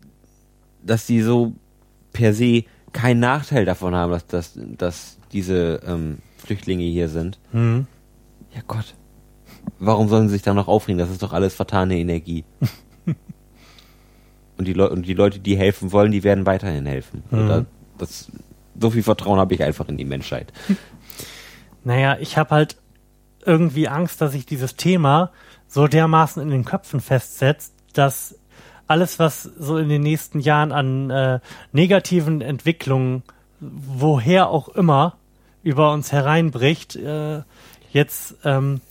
dass die so per se keinen Nachteil davon haben, dass, dass, dass diese ähm, Flüchtlinge hier sind. Mhm. Ja Gott. Warum sollen sie sich da noch aufregen? Das ist doch alles vertane Energie. und, die und die Leute, die helfen wollen, die werden weiterhin helfen. Mhm. Das, so viel Vertrauen habe ich einfach in die Menschheit. Naja, ich habe halt irgendwie Angst, dass sich dieses Thema so dermaßen in den Köpfen festsetzt, dass alles, was so in den nächsten Jahren an äh, negativen Entwicklungen, woher auch immer, über uns hereinbricht, äh, jetzt ähm,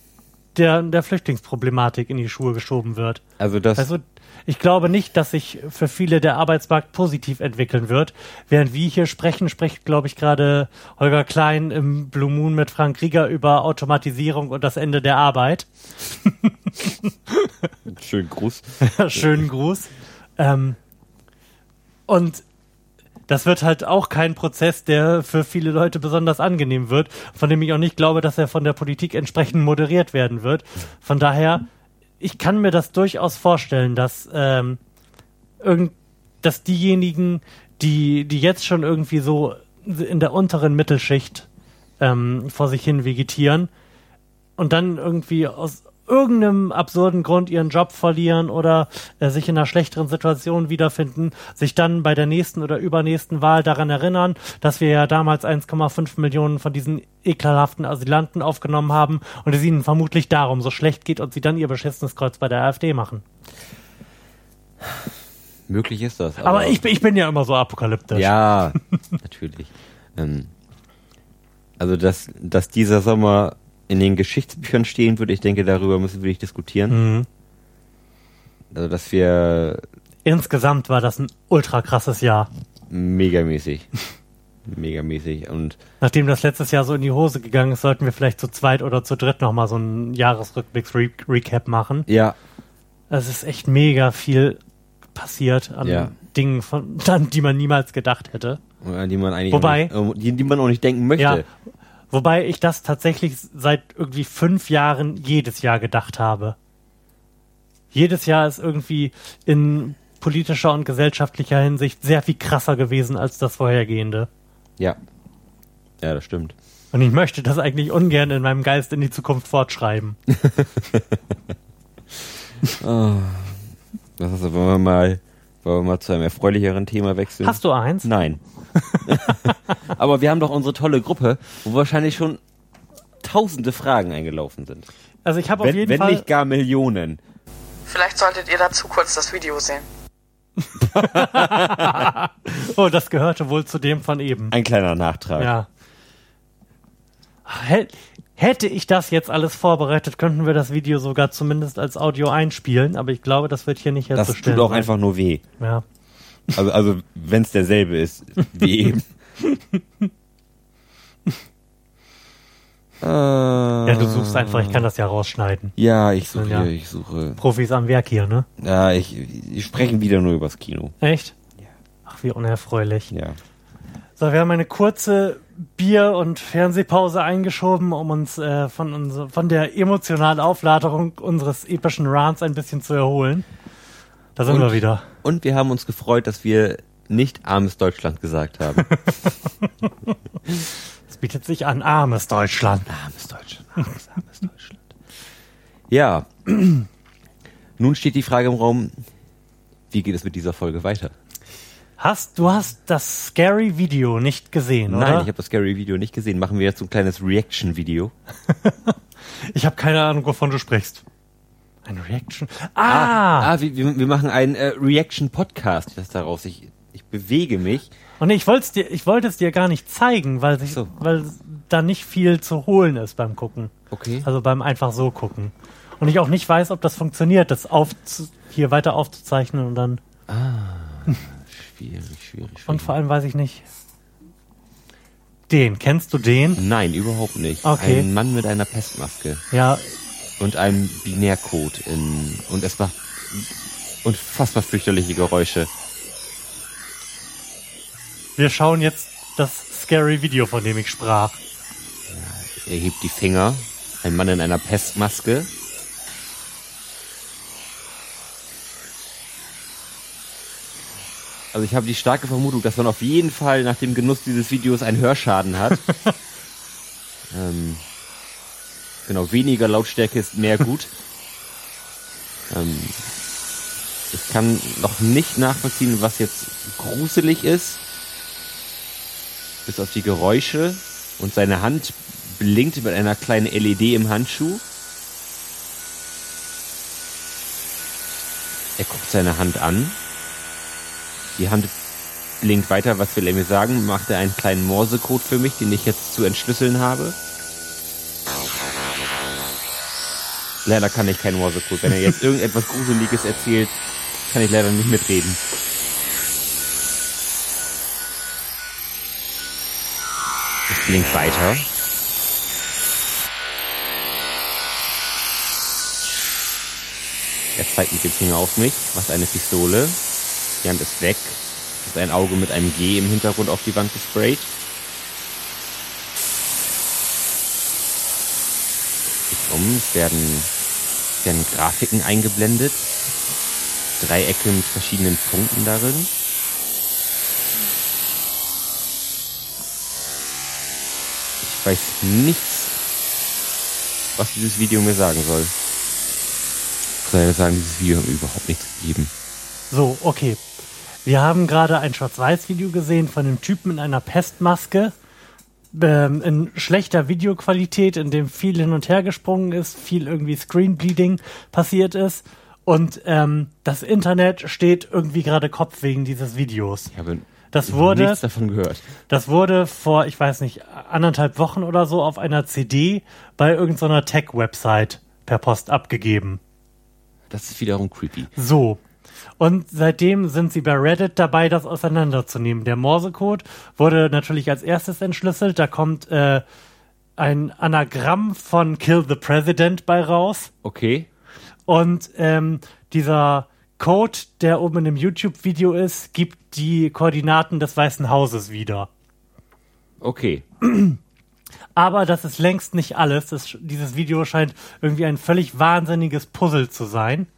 der, der Flüchtlingsproblematik in die Schuhe geschoben wird. Also das. Also ich glaube nicht, dass sich für viele der Arbeitsmarkt positiv entwickeln wird. Während wir hier sprechen, spricht, glaube ich, gerade Holger Klein im Blue Moon mit Frank Rieger über Automatisierung und das Ende der Arbeit. Schönen Gruß. Schönen Gruß. Ähm, und das wird halt auch kein Prozess, der für viele Leute besonders angenehm wird, von dem ich auch nicht glaube, dass er von der Politik entsprechend moderiert werden wird. Von daher ich kann mir das durchaus vorstellen, dass ähm, irgend, dass diejenigen, die, die jetzt schon irgendwie so in der unteren Mittelschicht ähm, vor sich hin vegetieren und dann irgendwie aus irgendeinem absurden Grund ihren Job verlieren oder äh, sich in einer schlechteren Situation wiederfinden, sich dann bei der nächsten oder übernächsten Wahl daran erinnern, dass wir ja damals 1,5 Millionen von diesen ekelhaften Asylanten aufgenommen haben und es ihnen vermutlich darum so schlecht geht und sie dann ihr beschissenes Kreuz bei der AfD machen. Möglich ist das. Aber, ich, ich bin ja immer so apokalyptisch. Ja, natürlich. Ähm, also, dass, dass dieser Sommer in den Geschichtsbüchern stehen würde, ich denke, darüber müssen wir nicht diskutieren. Mhm. Also, dass wir Insgesamt war das ein ultra krasses Jahr. megamäßig, megamäßig und Nachdem das letztes Jahr so in die Hose gegangen ist, sollten wir vielleicht zu zweit oder zu dritt nochmal so einen Jahresrückblicks-Recap machen. ja, Es ist echt mega viel passiert an Ja. Dingen, von, an die man niemals gedacht hätte. an die man eigentlich Wobei- nicht, die, die man auch nicht denken möchte. Ja. Wobei ich das tatsächlich seit irgendwie fünf Jahren jedes Jahr gedacht habe. Jedes Jahr ist irgendwie in politischer und gesellschaftlicher Hinsicht sehr viel krasser gewesen als das vorhergehende. Ja, ja, das stimmt. Und ich möchte das eigentlich ungern in meinem Geist in die Zukunft fortschreiben. Das ist, wir mal, wollen wir mal zu einem erfreulicheren Thema wechseln? Hast du eins? Nein. Aber wir haben doch unsere tolle Gruppe, wo wahrscheinlich schon tausende Fragen eingelaufen sind. Also ich habe auf Wenn, jeden wenn Fall. nicht gar Millionen. Vielleicht solltet ihr dazu kurz das Video sehen. Oh, das gehörte wohl zu dem von eben. Ein kleiner Nachtrag. Ja. Hä- Hätte ich das jetzt alles vorbereitet, könnten wir das Video sogar zumindest als Audio einspielen, aber ich glaube, das wird hier nicht Das herzustellen. tut auch einfach nur weh. Ja. Also, also wenn es derselbe ist wie eben. ja, du suchst einfach, ich kann das ja rausschneiden. Ja, ich suche, Ja. ich suche. Profis am Werk hier, ne? Ja, ich, ich sprechen wieder nur übers Kino. Echt? Ach, wie unerfreulich. Ja. So, wir haben eine kurze Bier- und Fernsehpause eingeschoben, um uns äh, von, uns, von der emotionalen Aufladerung unseres epischen Rants ein bisschen zu erholen. Da sind Und- wir wieder. Und wir haben uns gefreut, dass wir nicht armes Deutschland gesagt haben. Es bietet sich an, armes Deutschland. armes Deutschland, armes, armes Deutschland. Ja. Nun steht die Frage im Raum, wie geht es mit dieser Folge weiter? Hast, du hast das Scary Video nicht gesehen, oder? Nein, ich habe das Scary Video nicht gesehen. Machen wir jetzt so ein kleines Reaction-Video. Ich habe keine Ahnung, wovon du sprichst. Eine Reaction? Ah! ah wir, wir wir machen einen äh, Reaction-Podcast das daraus. Ich, ich bewege mich. Und ich wollte es dir, ich wollte es dir gar nicht zeigen, weil, sich, So. weil da nicht viel zu holen ist beim Gucken. Okay. Also beim einfach so gucken. Und ich auch nicht weiß, ob das funktioniert, das auf, hier weiter aufzuzeichnen und dann. Schwierig, schwierig, Und vor allem weiß ich nicht. Den, kennst du den? Nein, überhaupt nicht. Okay. Ein Mann mit einer Pestmaske Ja, und einem Binärcode in und es macht unfassbar fürchterliche Geräusche. wir schauen jetzt das Scary Video, von dem ich sprach. Er hebt die Finger. Ein Mann in einer Pestmaske. Also ich habe die starke Vermutung, dass man auf jeden Fall nach dem Genuss dieses Videos einen Hörschaden hat. ähm, genau, weniger Lautstärke ist mehr gut. ähm, ich kann noch nicht nachvollziehen, was jetzt gruselig ist. Bis auf die Geräusche und seine Hand blinkt mit einer kleinen LED im Handschuh. Er guckt seine Hand an. Die Hand blinkt weiter. Was will er mir sagen? Macht er einen kleinen Morsecode für mich, den ich jetzt zu entschlüsseln habe? Leider kann ich keinen Morsecode. Wenn er jetzt irgendetwas Gruseliges erzählt, kann ich leider nicht mitreden. Es blinkt weiter. Er zeigt mit dem Finger auf mich, macht eine Pistole. Die Hand ist weg. Ist ein Auge mit einem G im Hintergrund auf die Wand gesprayt. Um, es werden, werden Grafiken eingeblendet. Dreiecke mit verschiedenen Punkten darin. Ich weiß nichts, was dieses Video mir sagen soll. Ich soll ja sagen, dieses Video hat mir überhaupt nichts gegeben. So, okay. Wir haben gerade ein Schwarz-Weiß-Video gesehen von einem Typen in einer Pestmaske. Ähm, in schlechter Videoqualität, in dem viel hin und her gesprungen ist, viel irgendwie Screenbleeding passiert ist. Und ähm, das Internet steht irgendwie gerade Kopf wegen dieses Videos. Ich habe Das wurde, nichts davon gehört. das wurde vor, ich weiß nicht, anderthalb Wochen oder so auf einer CD bei irgendeiner Tech-Website per Post abgegeben. Das ist wiederum creepy. So. Und seitdem sind sie bei Reddit dabei, das auseinanderzunehmen. Der Morsecode wurde natürlich als erstes entschlüsselt. Da kommt äh, ein Anagramm von Kill the President bei raus. Okay. Und ähm, dieser Code, der oben in dem YouTube-Video ist, gibt die Koordinaten des Weißen Hauses wieder. Okay. Aber das ist längst nicht alles. Das, dieses Video scheint irgendwie ein völlig wahnsinniges Puzzle zu sein.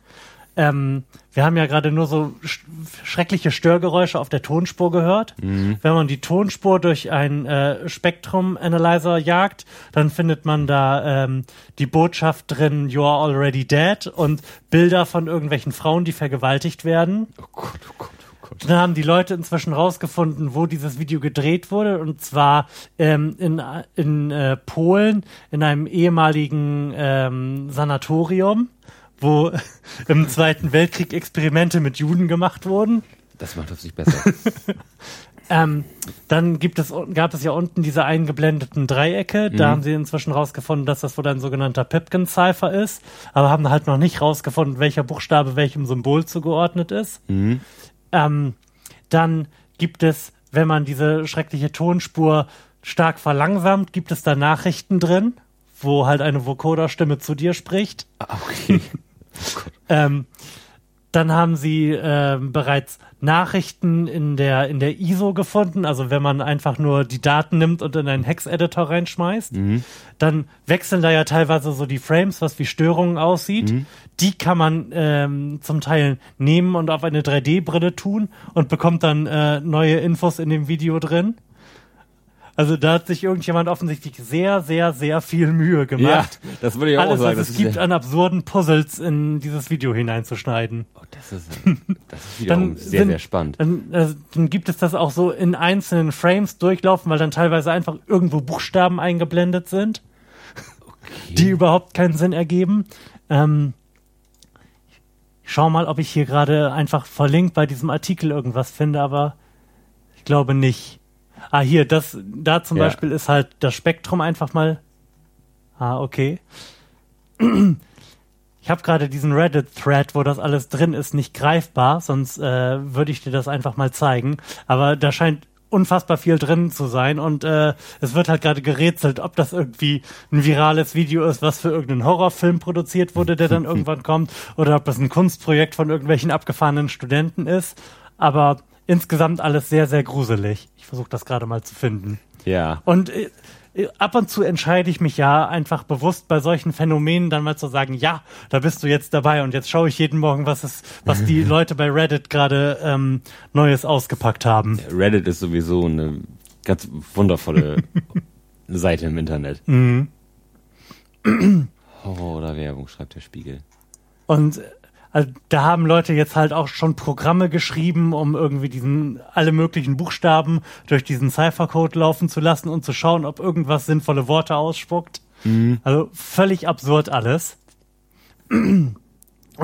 Ähm, wir haben ja gerade nur so sch schreckliche Störgeräusche auf der Tonspur gehört. Wenn man die Tonspur durch einen äh, Spektrum Analyzer jagt, dann findet man da ähm, die Botschaft drin, you are already dead und Bilder von irgendwelchen Frauen, die vergewaltigt werden. Oh Gott, oh Gott, oh Gott. Dann haben die Leute inzwischen rausgefunden, wo dieses Video gedreht wurde, und zwar ähm, in, in äh, Polen, in einem ehemaligen ähm, Sanatorium, wo im Zweiten Weltkrieg Experimente mit Juden gemacht wurden. Das macht es nicht besser. Ähm, dann gibt es, gab es ja unten diese eingeblendeten Dreiecke. Da haben sie inzwischen rausgefunden, dass das wohl ein sogenannter Pipkin-Cipher ist, aber haben halt noch nicht rausgefunden, welcher Buchstabe welchem Symbol zugeordnet ist. Ähm, dann gibt es, wenn man diese schreckliche Tonspur stark verlangsamt, gibt es da Nachrichten drin, wo halt eine Vocoder-Stimme zu dir spricht. Ah, okay. Ähm, dann haben sie ähm, bereits Nachrichten in der, in der ISO gefunden, also wenn man einfach nur die Daten nimmt und in einen Hex-Editor reinschmeißt, dann wechseln da ja teilweise so die Frames, was wie Störungen aussieht. Die kann man ähm, zum Teil nehmen und auf eine 3D-Brille tun und bekommt dann äh, neue Infos in dem Video drin. Also da hat sich irgendjemand offensichtlich sehr, sehr, sehr viel Mühe ja, gemacht. das würde ich auch Alles, sagen. was Das es gibt ja- an absurden Puzzles in dieses Video hineinzuschneiden. Oh, das ist, das ist wiederum sehr, sind- sehr spannend. Dann, äh, dann gibt es das auch so in einzelnen Frames durchlaufen, weil dann teilweise einfach irgendwo Buchstaben eingeblendet sind, die überhaupt keinen Sinn ergeben. Ähm, ich schau mal, ob ich hier gerade einfach verlinkt bei diesem Artikel irgendwas finde, aber ich glaube nicht. Ah, hier, das, da zum Ja. Beispiel ist halt das Spektrum einfach mal. Ah, okay. Ich habe gerade diesen Reddit-Thread, wo das alles drin ist, nicht greifbar, sonst äh, würde ich dir das einfach mal zeigen. Aber da scheint unfassbar viel drin zu sein und äh, es wird halt gerade gerätselt, ob das irgendwie ein virales Video ist, was für irgendeinen Horrorfilm produziert wurde, der dann irgendwann kommt, oder ob das ein Kunstprojekt von irgendwelchen abgefahrenen Studenten ist. Aber insgesamt alles sehr, sehr gruselig. Ich versuche das gerade mal zu finden. Ja. Und äh, äh, ab und zu entscheide ich mich ja einfach bewusst bei solchen Phänomenen dann mal zu sagen, ja, da bist du jetzt dabei und jetzt schaue ich jeden Morgen, was es, was die Leute bei Reddit gerade ähm, Neues ausgepackt haben. Reddit ist sowieso eine ganz wundervolle Seite im Internet. Mhm. Horror oder Werbung, schreibt der Spiegel. Und also, da haben Leute jetzt halt auch schon Programme geschrieben, um irgendwie diesen alle möglichen Buchstaben durch diesen Cyphercode laufen zu lassen und zu schauen, ob irgendwas sinnvolle Worte ausspuckt. Also völlig absurd alles. Und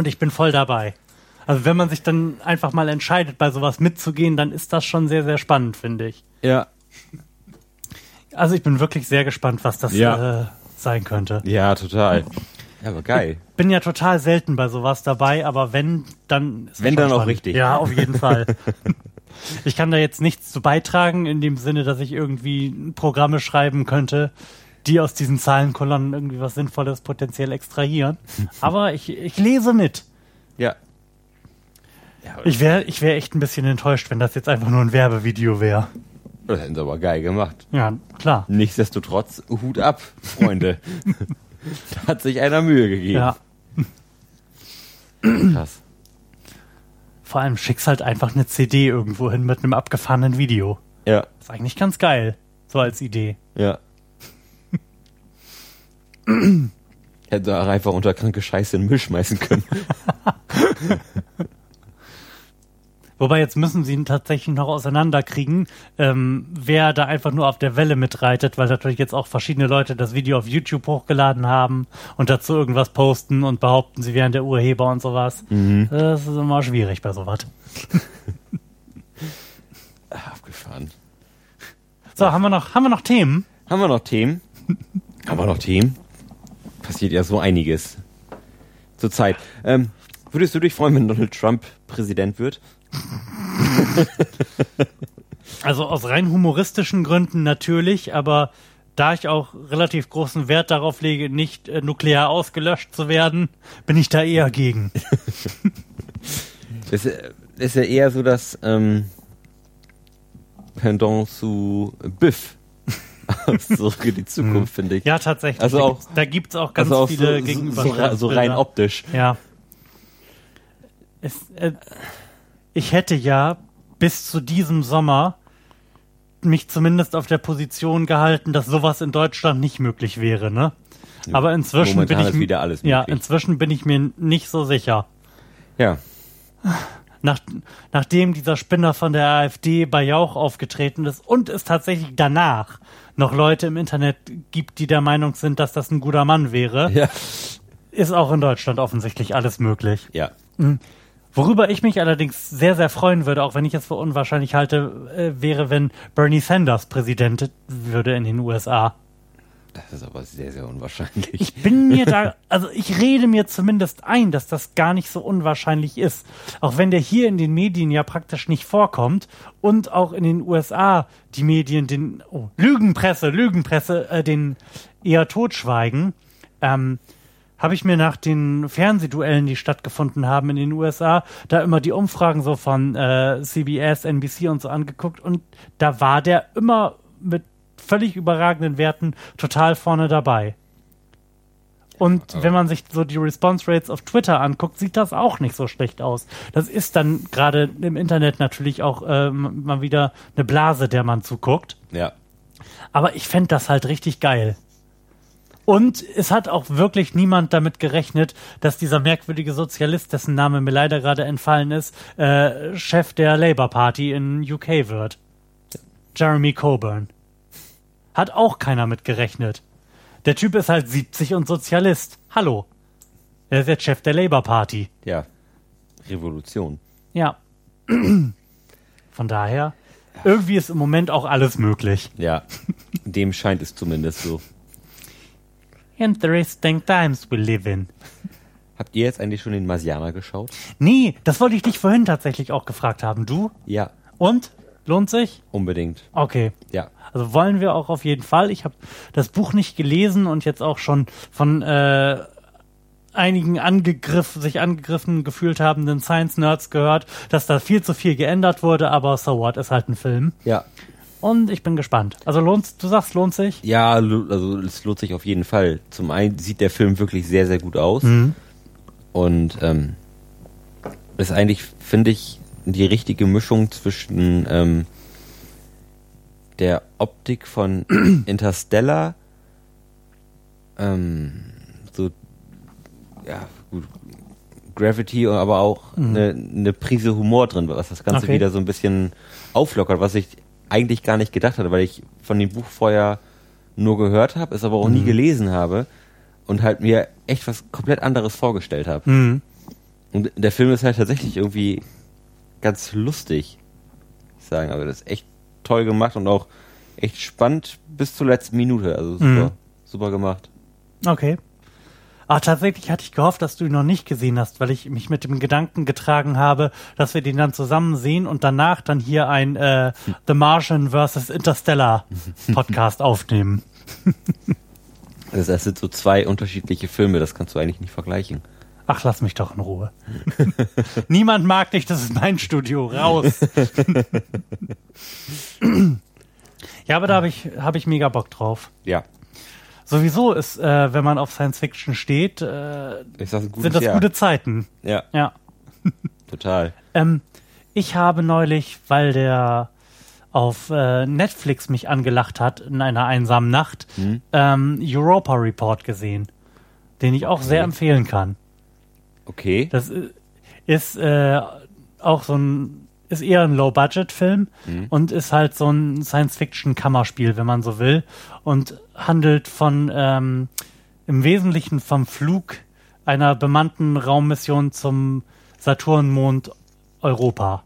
ich bin voll dabei. Also wenn man sich dann einfach mal entscheidet, bei sowas mitzugehen, dann ist das schon sehr, sehr spannend, finde ich. Ja. Also ich bin wirklich sehr gespannt, was das Ja. äh, sein könnte. Ja, total. Ja, aber geil. Bin ja total selten bei sowas dabei, aber wenn, dann ist es Wenn, dann auch richtig. Ja, auf jeden Fall. ich kann da jetzt nichts zu beitragen, in dem Sinne, dass ich irgendwie Programme schreiben könnte, die aus diesen Zahlenkolonnen irgendwie was Sinnvolles potenziell extrahieren. Aber ich, ich lese mit. Ja. Ja, Ich wäre ich wär echt ein bisschen enttäuscht, wenn das jetzt einfach nur ein Werbevideo wäre. das hätten sie aber geil gemacht. Ja, klar. Nichtsdestotrotz, Hut ab, Freunde. da hat sich einer Mühe gegeben. Ja. Krass. Vor allem schickst halt einfach eine CD irgendwo hin mit einem abgefahrenen Video. Ja, Ist eigentlich ganz geil. So als Idee. ja. Hätte auch einfach unter kranke Scheiße in den Müll schmeißen können. Wobei jetzt müssen sie ihn tatsächlich noch auseinanderkriegen, ähm, wer da einfach nur auf der Welle mitreitet, weil natürlich jetzt auch verschiedene Leute das Video auf YouTube hochgeladen haben und dazu irgendwas posten und behaupten, sie wären der Urheber und sowas. Das ist immer schwierig bei sowas. Abgefahren. So, haben wir noch, haben wir noch Themen? Haben wir noch Themen? Haben wir noch Themen? Passiert ja so einiges. Zurzeit. Ähm, würdest du dich freuen, wenn Donald Trump Präsident wird? Also aus rein humoristischen Gründen natürlich, aber da ich auch relativ großen Wert darauf lege, nicht äh, nuklear ausgelöscht zu werden, bin ich da eher gegen. Das ist, ist ja eher so das ähm, Pendant zu Biff. Zurück in die Zukunft, finde ich. Ja, tatsächlich. Also Da auch- da gibt's auch ganz also auch viele so, so, so, so rein optisch. Ja. Es, äh, ich hätte ja bis zu diesem Sommer mich zumindest auf der Position gehalten, dass sowas in Deutschland nicht möglich wäre, ne? Aber inzwischen bin ich wieder alles ja, inzwischen bin ich mir nicht so sicher. Ja. Nach, nachdem dieser Spinner von der AfD bei Jauch aufgetreten ist und es tatsächlich danach noch Leute im Internet gibt, die der Meinung sind, dass das ein guter Mann wäre, Ja. ist auch in Deutschland offensichtlich alles möglich. Ja. Worüber ich mich allerdings sehr, sehr freuen würde, auch wenn ich es für unwahrscheinlich halte, äh, wäre, wenn Bernie Sanders Präsident würde in den USA. Das ist aber sehr, sehr unwahrscheinlich. Ich bin mir da, also ich rede mir zumindest ein, dass das gar nicht so unwahrscheinlich ist. Auch wenn der hier in den Medien ja praktisch nicht vorkommt und auch in den USA die Medien den, oh, Lügenpresse, Lügenpresse, äh, den eher totschweigen, ähm, habe ich mir nach den Fernsehduellen, die stattgefunden haben in den USA, da immer die Umfragen so von äh, CBS, NBC und so angeguckt und da war der immer mit völlig überragenden Werten total vorne dabei. Und wenn man sich so die Response Rates auf Twitter anguckt, sieht das auch nicht so schlecht aus. Das ist dann gerade im Internet natürlich auch ähm, mal wieder eine Blase, der man zuguckt. Ja. Aber ich fände das halt richtig geil. Und es hat auch wirklich niemand damit gerechnet, dass dieser merkwürdige Sozialist, dessen Name mir leider gerade entfallen ist, äh, Chef der Labour Party in UK wird. Jeremy Coburn. Hat auch keiner mit gerechnet. Der Typ ist halt 70 und Sozialist. Hallo. Er ist jetzt Chef der Labour Party. Ja. Revolution. Ja. Von daher, irgendwie ist im Moment auch alles möglich. Ja. Dem scheint es zumindest so. Interesting times we live in. Habt ihr jetzt eigentlich schon den Marsianer geschaut? Nee, das wollte ich dich vorhin tatsächlich auch gefragt haben. Du? Ja. Und? Lohnt sich? Unbedingt. Okay. Ja. Also wollen wir auch auf jeden Fall. Ich habe das Buch nicht gelesen und jetzt auch schon von äh, einigen angegriff, sich angegriffen gefühlt habenden Science-Nerds gehört, dass da viel zu viel geändert wurde, aber so what, ist halt ein Film. Ja. Und ich bin gespannt. Also lohnt, du sagst, lohnt sich? Ja, also es lohnt sich auf jeden Fall. Zum einen sieht der Film wirklich sehr, sehr gut aus. Und ähm, ist eigentlich, finde ich, die richtige Mischung zwischen ähm, der Optik von Interstellar, ähm, so, ja, gut, Gravity, aber auch eine eine Prise Humor drin, was das Ganze Okay. wieder so ein bisschen auflockert, was ich eigentlich gar nicht gedacht hatte, weil ich von dem Buch vorher nur gehört habe, es aber auch nie gelesen habe und halt mir echt was komplett anderes vorgestellt habe. Mhm. Und der Film ist halt tatsächlich irgendwie ganz lustig, ich sagen. Also das ist echt toll gemacht und auch echt spannend bis zur letzten Minute. Also super, Mhm. super gemacht. Okay. Ah, tatsächlich hatte ich gehofft, dass du ihn noch nicht gesehen hast, weil ich mich mit dem Gedanken getragen habe, dass wir den dann zusammen sehen und danach dann hier ein äh, The Martian vs. Interstellar Podcast aufnehmen. Also das sind so zwei unterschiedliche Filme, das kannst du eigentlich nicht vergleichen. Ach, lass mich doch in Ruhe. Niemand mag dich, das ist mein Studio. Raus. ja, aber da habe ich, hab ich mega Bock drauf. Ja, Sowieso ist, äh, wenn man auf Science Fiction steht, äh, das sind das Jahr. gute Zeiten. Ja, Ja. total. Ähm, ich habe neulich, weil der auf äh, Netflix mich angelacht hat in einer einsamen Nacht, ähm, Europa Report gesehen, den ich auch sehr empfehlen kann. Okay. Das i- ist äh, auch so ein, ist eher ein Low-Budget-Film und ist halt so ein Science-Fiction-Kammerspiel, wenn man so will, und handelt von ähm, im Wesentlichen vom Flug einer bemannten Raummission zum Saturnmond Europa,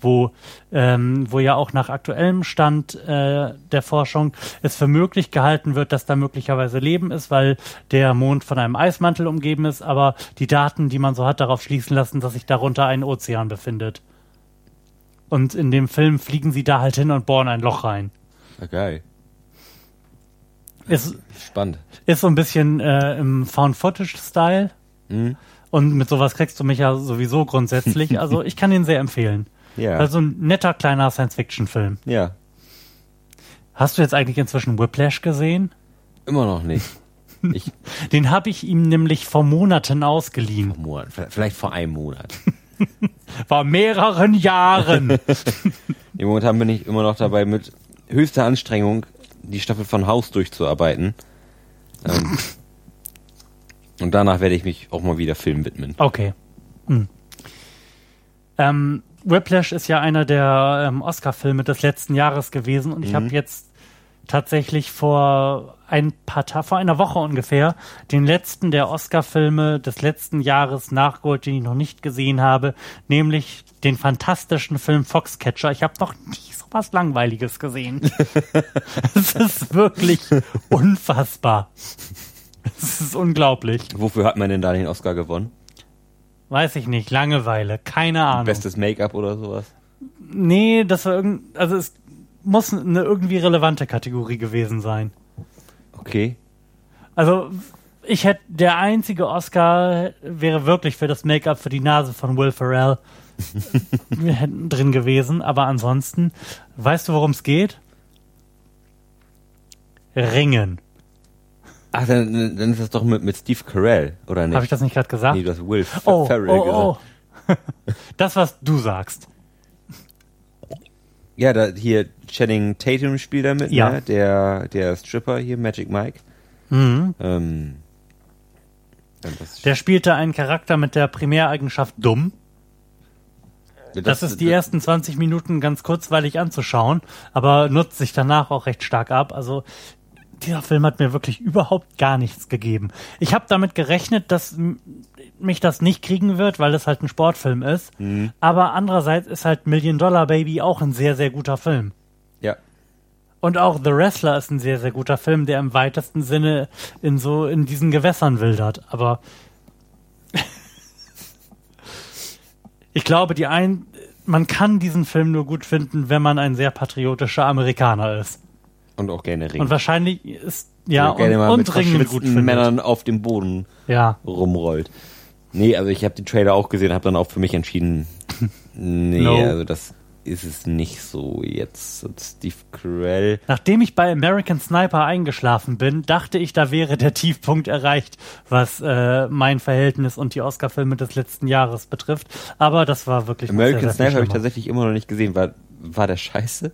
wo, ähm, wo ja auch nach aktuellem Stand äh, der Forschung es für möglich gehalten wird, dass da möglicherweise Leben ist, weil der Mond von einem Eismantel umgeben ist, aber die Daten, die man so hat, darauf schließen lassen, dass sich darunter ein Ozean befindet. Und in dem Film fliegen sie da halt hin und bohren ein Loch rein. Ja, geil. Ist, Spannend. ist so ein bisschen äh, im Found-Footage-Style. Und mit sowas kriegst du mich ja sowieso grundsätzlich. Also ich kann ihn sehr empfehlen. Ja. Also ein netter kleiner Science-Fiction-Film. ja. Hast du jetzt eigentlich inzwischen Whiplash gesehen? Immer noch nicht. Ich, Den habe ich ihm nämlich vor Monaten ausgeliehen. Monat, vielleicht vor einem Monat. Vor mehreren Jahren. Im Momentan bin ich immer noch dabei, mit höchster Anstrengung die Staffel von Haus durchzuarbeiten. Ähm, und danach werde ich mich auch mal wieder Film widmen. Okay. Hm. Ähm, Whiplash ist ja einer der ähm, Oscar-Filme des letzten Jahres gewesen und ich habe jetzt tatsächlich vor ein paar Ta vor einer Woche ungefähr den letzten der Oscar-Filme des letzten Jahres nachgeholt, den ich noch nicht gesehen habe, nämlich den fantastischen Film Foxcatcher. Ich habe noch nie so was Langweiliges gesehen. Es ist wirklich unfassbar. Es ist unglaublich. Wofür hat man denn da den Oscar gewonnen? Weiß ich nicht, Langeweile, keine Ahnung. Bestes Make-up oder sowas? Nee, das war irgend, also es muss eine irgendwie relevante Kategorie gewesen sein. Okay. Also ich hätte, der einzige Oscar wäre wirklich für das Make-up für die Nase von Will Ferrell hätten drin gewesen, aber ansonsten, weißt du, worum es geht? Ringen. Ach, dann, dann ist das doch mit, mit Steve Carell, oder nicht? Habe ich das nicht gerade gesagt? Nee, du hast Will oh, Ferrell oh, gesagt. oh. das, was du sagst. Ja, da, hier Channing Tatum spielt da mit, Ja. ne? Der, der Stripper hier, Magic Mike. Mhm. Ähm, das, Der spielte einen Charakter mit der Primäreigenschaft dumm. Das, ist die ersten 20 Minuten ganz kurzweilig anzuschauen, aber nutzt sich danach auch recht stark ab. Also dieser Film hat mir wirklich überhaupt gar nichts gegeben. Ich habe damit gerechnet, dass mich das nicht kriegen wird, weil es halt ein Sportfilm ist. Aber andererseits ist halt Million Dollar Baby auch ein sehr, sehr guter Film. Ja. Und auch The Wrestler ist ein sehr, sehr guter Film, der im weitesten Sinne in so in diesen Gewässern wildert. Aber ich glaube, die ein, man kann diesen Film nur gut finden, wenn man ein sehr patriotischer Amerikaner ist. Und auch gerne Ring. Und wahrscheinlich ist ja und, mal mit und Ringen gut findet. Männern auf dem Boden Ja, rumrollt. Nee, also ich habe den Trailer auch gesehen, habe dann auch für mich entschieden, nee, No. also das ist es nicht so jetzt. Steve Carell, nachdem ich bei American Sniper eingeschlafen bin, dachte ich, da wäre der Tiefpunkt erreicht, was äh, mein Verhältnis und die Oscar-Filme des letzten Jahres betrifft. Aber das war wirklich American sehr, sehr Sniper habe ich tatsächlich immer noch nicht gesehen. War, war der scheiße?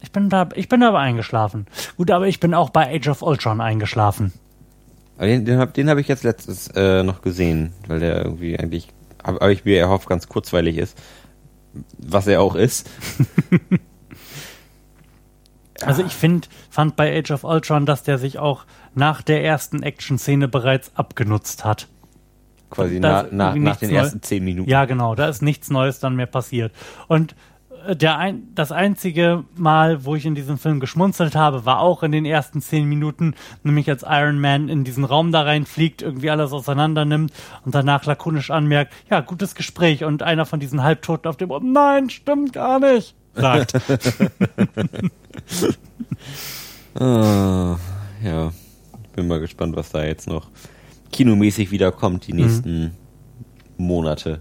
Ich bin da, ich bin aber eingeschlafen. Gut, aber ich bin auch bei Age of Ultron eingeschlafen. Aber den, den habe hab ich jetzt letztes äh, noch gesehen, weil der irgendwie eigentlich, habe hab ich mir erhofft, ganz kurzweilig ist. Was er auch ist. Also ich find, fand bei Age of Ultron, dass der sich auch nach der ersten Action-Szene bereits abgenutzt hat. Quasi na, ist nach, den Neu- ersten zehn Minuten. Ja, genau, da ist nichts Neues dann mehr passiert. Und der ein, das einzige Mal, wo ich in diesem Film geschmunzelt habe, war auch in den ersten zehn Minuten, nämlich als Iron Man in diesen Raum da reinfliegt, irgendwie alles auseinander nimmt und danach lakonisch anmerkt, ja, gutes Gespräch und einer von diesen Halbtoten auf dem Ohr, nein, stimmt gar nicht, sagt. Ah, ja, bin mal gespannt, was da jetzt noch kinomäßig wiederkommt, die Mhm. nächsten Monate.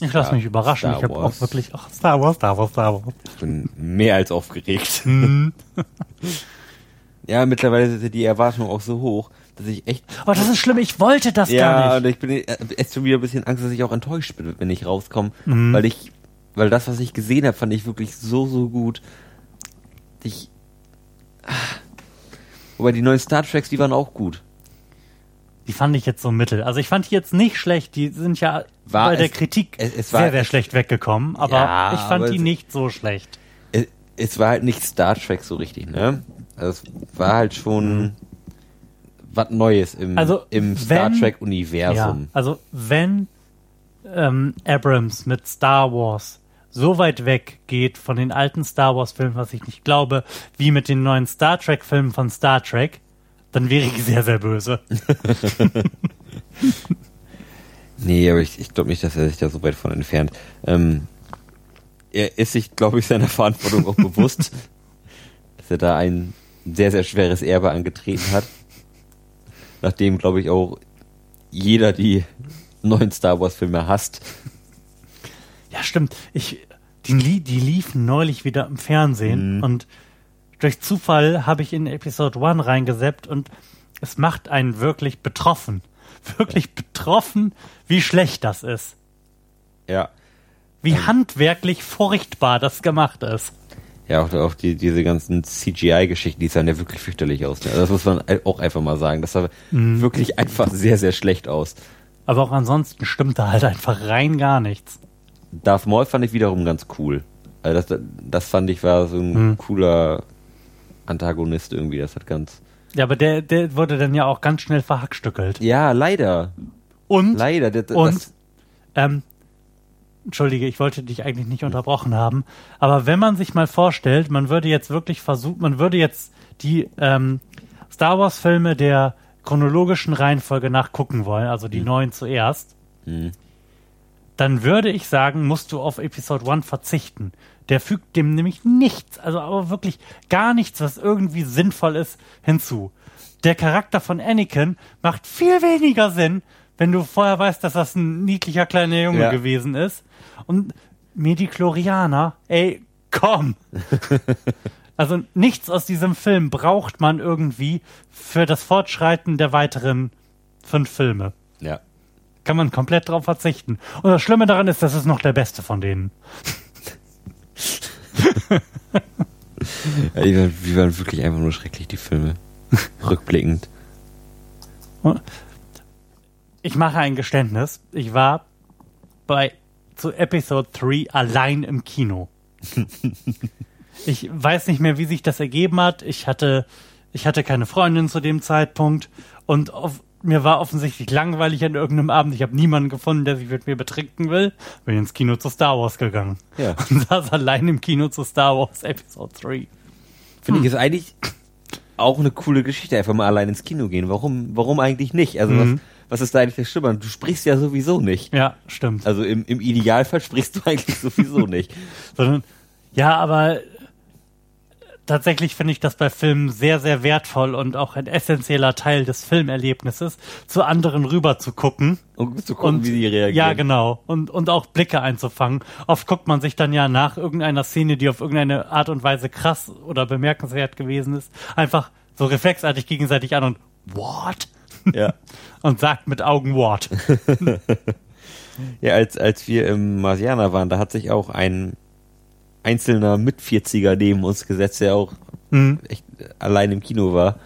Ich lasse mich überraschen. Star ich habe auch wirklich, ach, Star Wars, Star Wars, Star Wars. Ich bin mehr als aufgeregt. Mhm. ja, mittlerweile sind die Erwartungen auch so hoch, dass ich echt. Aber das ist schlimm, ich wollte das ja, gar und nicht. ich bin äh, echt schon wieder ein bisschen Angst, dass ich auch enttäuscht bin, wenn ich rauskomme, Mhm. weil ich weil das, was ich gesehen habe, fand ich wirklich so, so gut. Ich. Ah. Wobei die neuen Star Treks, die waren auch gut. Die fand ich jetzt so mittel. Also ich fand die jetzt nicht schlecht. Die sind ja War bei der es- Kritik es- es war- sehr, sehr schlecht weggekommen. Aber Ja, ich fand aber die nicht so schlecht. Es, war halt nicht Star Trek so richtig, ne? Also es war halt schon was Neues im, Also, im Star Trek-Universum. Ja, also wenn ähm, Abrams mit Star Wars so weit weg geht von den alten Star Wars Filmen, was ich nicht glaube, wie mit den neuen Star Trek Filmen von Star Trek, dann wäre ich sehr, sehr böse. Nee, aber ich, ich glaube nicht, dass er sich da so weit von entfernt. Ähm, er ist sich, glaube ich, seiner Verantwortung auch bewusst, dass er da ein sehr, sehr schweres Erbe angetreten hat. Nachdem, glaube ich, auch jeder die neuen Star Wars-Filme hasst. Ja, stimmt. Ich, die, die liefen neulich wieder im Fernsehen Mhm. und durch Zufall habe ich in Episode 1 reingeseppt und es macht einen wirklich betroffen. Wirklich betroffen, wie schlecht das ist. Ja. Wie handwerklich furchtbar das gemacht ist. Ja, auch, auch die, diese ganzen CGI-Geschichten, die sahen ja wirklich fürchterlich aus. Ne? Also das muss man auch einfach mal sagen. Das sah Mhm. wirklich einfach sehr, sehr schlecht aus. Aber auch ansonsten stimmte halt einfach rein gar nichts. Darth Maul fand ich wiederum ganz cool. Also das, das fand ich war so ein Hm. cooler Antagonist irgendwie. Das hat ganz. Ja, aber der, der wurde dann ja auch ganz schnell verhackstückelt. Ja, leider. Und, Leider. Das, und das, ähm, Entschuldige, ich wollte dich eigentlich nicht unterbrochen haben, aber wenn man sich mal vorstellt, man würde jetzt wirklich versuchen, man würde jetzt die ähm, Star Wars Filme der chronologischen Reihenfolge nachgucken wollen, also die neuen zuerst, Mhm. dann würde ich sagen, musst du auf Episode 1 verzichten. Der fügt dem nämlich nichts, also aber wirklich gar nichts, was irgendwie sinnvoll ist, hinzu. Der Charakter von Anakin macht viel weniger Sinn, wenn du vorher weißt, dass das ein niedlicher kleiner Junge Ja. gewesen ist. Und Mediklorianer, ey, komm! also nichts aus diesem Film braucht man irgendwie für das Fortschreiten der weiteren fünf Filme ja. kann man komplett drauf verzichten. Und das Schlimme daran ist, das ist noch der beste von denen. Ja die, waren, die waren wirklich einfach nur schrecklich, die Filme. Rückblickend. Ich mache ein Geständnis. Ich war bei zu Episode 3 allein im Kino. ich weiß nicht mehr, wie sich das ergeben hat. Ich hatte, ich hatte keine Freundin zu dem Zeitpunkt und auf, mir war offensichtlich langweilig an irgendeinem Abend. Ich habe niemanden gefunden, der sich mit mir betrinken will. Bin ins Kino zu Star Wars gegangen. Ja. Und saß allein im Kino zu Star Wars Episode 3. Finde ich ist eigentlich auch eine coole Geschichte, einfach mal allein ins Kino gehen. Warum, warum eigentlich nicht? Also was, was ist da eigentlich das Schlimme? Du sprichst ja sowieso nicht. Ja, stimmt. Also im, im Idealfall sprichst du eigentlich sowieso nicht. sondern ja, aber tatsächlich finde ich das bei Filmen sehr, sehr wertvoll und auch ein essentieller Teil des Filmerlebnisses, zu anderen rüber zu gucken. Um zu gucken, wie die reagieren. Ja, genau. Und, und auch Blicke einzufangen. Oft guckt man sich dann ja nach irgendeiner Szene, die auf irgendeine Art und Weise krass oder bemerkenswert gewesen ist, einfach so reflexartig gegenseitig an und what? Ja. Und sagt mit Augen what. Ja, als, als wir im Marsianer waren, da hat sich auch ein einzelner Mit-40er neben uns gesetzt, der auch Mhm. echt allein im Kino war,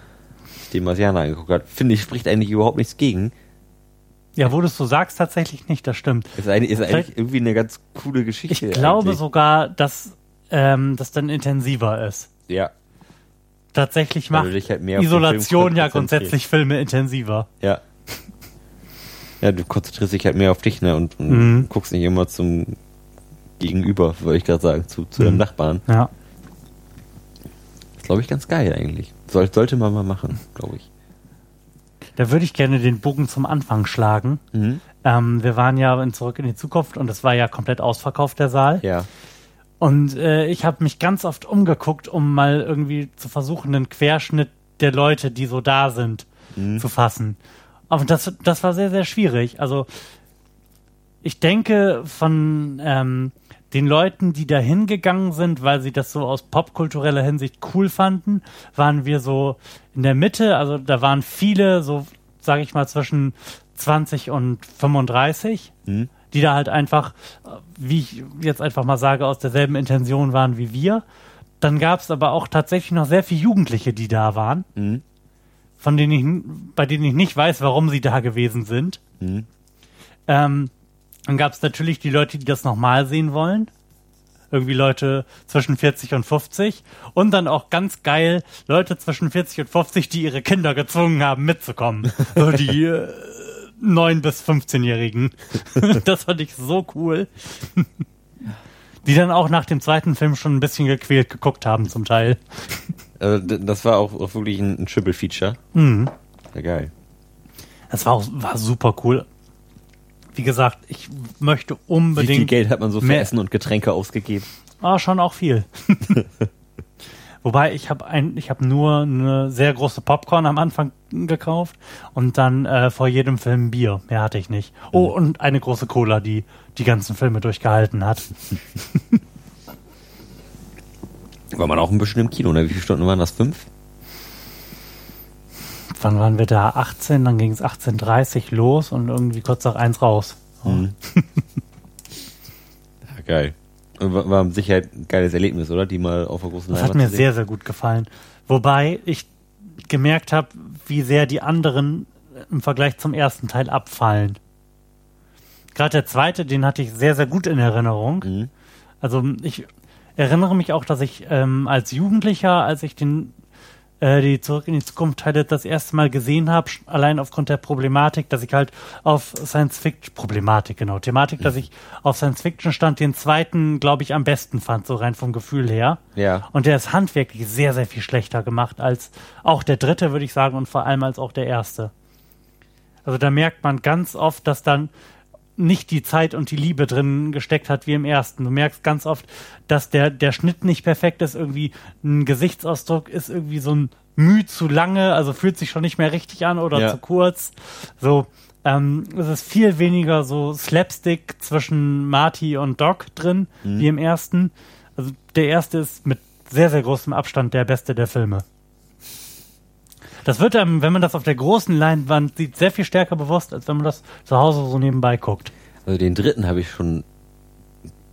den Marsianer angeguckt hat. Finde ich, spricht eigentlich überhaupt nichts gegen. Ja, wo du es so sagst, tatsächlich nicht, das stimmt. Ist eigentlich, ist eigentlich irgendwie eine ganz coole Ich Geschichte. glaube eigentlich. sogar, dass ähm, das dann intensiver ist. Ja, Tatsächlich macht halt Isolation ja grundsätzlich Filme intensiver. ja. Ja, du konzentrierst dich halt mehr auf dich, ne, und, und Mhm. guckst nicht immer zum Gegenüber, würde ich gerade sagen, zu, zu Mhm. Nachbarn. Ja. Ist, glaube ich, ganz geil eigentlich. Soll, sollte man mal machen, glaube ich. Da würde ich gerne den Bogen zum Anfang schlagen. Mhm. Ähm, wir waren ja in Zurück in die Zukunft und es war ja komplett ausverkauft, der Saal. Ja. Und äh, ich habe mich ganz oft umgeguckt, um mal irgendwie zu versuchen, einen Querschnitt der Leute, die so da sind, zu fassen. Aber das, das war sehr, sehr schwierig. Also ich denke, von ähm, den Leuten, die da hingegangen sind, weil sie das so aus popkultureller Hinsicht cool fanden, waren wir so in der Mitte. Also da waren viele, so sage ich mal, zwischen 20 und 35. Mhm. die da halt einfach, wie ich jetzt einfach mal sage, aus derselben Intention waren wie wir. Dann gab es aber auch tatsächlich noch sehr viele Jugendliche, die da waren, Mhm. von denen ich, bei denen ich nicht weiß, warum sie da gewesen sind. Mhm. Ähm, dann gab es natürlich die Leute, die das nochmal sehen wollen. Irgendwie Leute zwischen 40 und 50. Und dann auch ganz geil Leute zwischen 40 und 50, die ihre Kinder gezwungen haben, mitzukommen. So die äh, 9- bis 15-Jährigen. das fand ich so cool. Die dann auch nach dem zweiten Film schon ein bisschen gequält geguckt haben, zum Teil. Also, das war auch, auch wirklich ein, ein Triple-Feature. Mhm. Ja, geil. Das war, auch, war super cool. Wie gesagt, ich möchte Wie viel unbedingt. Geld hat man so für Essen und Getränke ausgegeben? Ah, schon auch viel. Wobei ich habe ein, ich habe nur eine sehr große Popcorn am Anfang gekauft und dann äh, vor jedem Film Bier. Mehr hatte ich nicht. Oh, und eine große Cola, die die ganzen Filme durchgehalten hat. War man auch ein bisschen im Kino, ne? Wie viele Stunden waren das? Fünf? Wann waren wir da? 18, dann ging es 18.30 los und irgendwie kurz nach eins raus. Mhm. Ja, geil. Und war, war mit Sicherheit ein geiles Erlebnis, oder? Die mal auf der großen Das hat Leinwand mir sehr, sehr gut gefallen. Wobei ich gemerkt habe, wie sehr die anderen im Vergleich zum ersten Teil abfallen. Gerade der zweite, den hatte ich sehr, sehr gut in Erinnerung. Mhm. Also ich erinnere mich auch, dass ich ähm, als Jugendlicher, als ich den äh, die Zurück in die Zukunft Teile das erste Mal gesehen habe, allein aufgrund der Problematik, dass ich halt auf Science Fiction Problematik genau Thematik, dass ich auf Science Fiction stand, den zweiten, glaube ich, am besten fand, so rein vom Gefühl her. Ja. Und der ist handwerklich sehr, sehr viel schlechter gemacht als auch der dritte, würde ich sagen, und vor allem als auch der erste. Also da merkt man ganz oft, dass dann nicht die Zeit und die Liebe drin gesteckt hat wie im ersten. Du merkst ganz oft, dass der, der Schnitt nicht perfekt ist, irgendwie ein Gesichtsausdruck ist irgendwie so ein Mühe zu lange, also fühlt sich schon nicht mehr richtig an oder Ja. zu kurz. So, ähm, es ist viel weniger so Slapstick zwischen Marty und Doc drin, wie im ersten. Also der erste ist mit sehr, sehr großem Abstand der beste der Filme. Das wird einem, wenn man das auf der großen Leinwand sieht, sehr viel stärker bewusst, als wenn man das zu Hause so nebenbei guckt. Also den dritten habe ich schon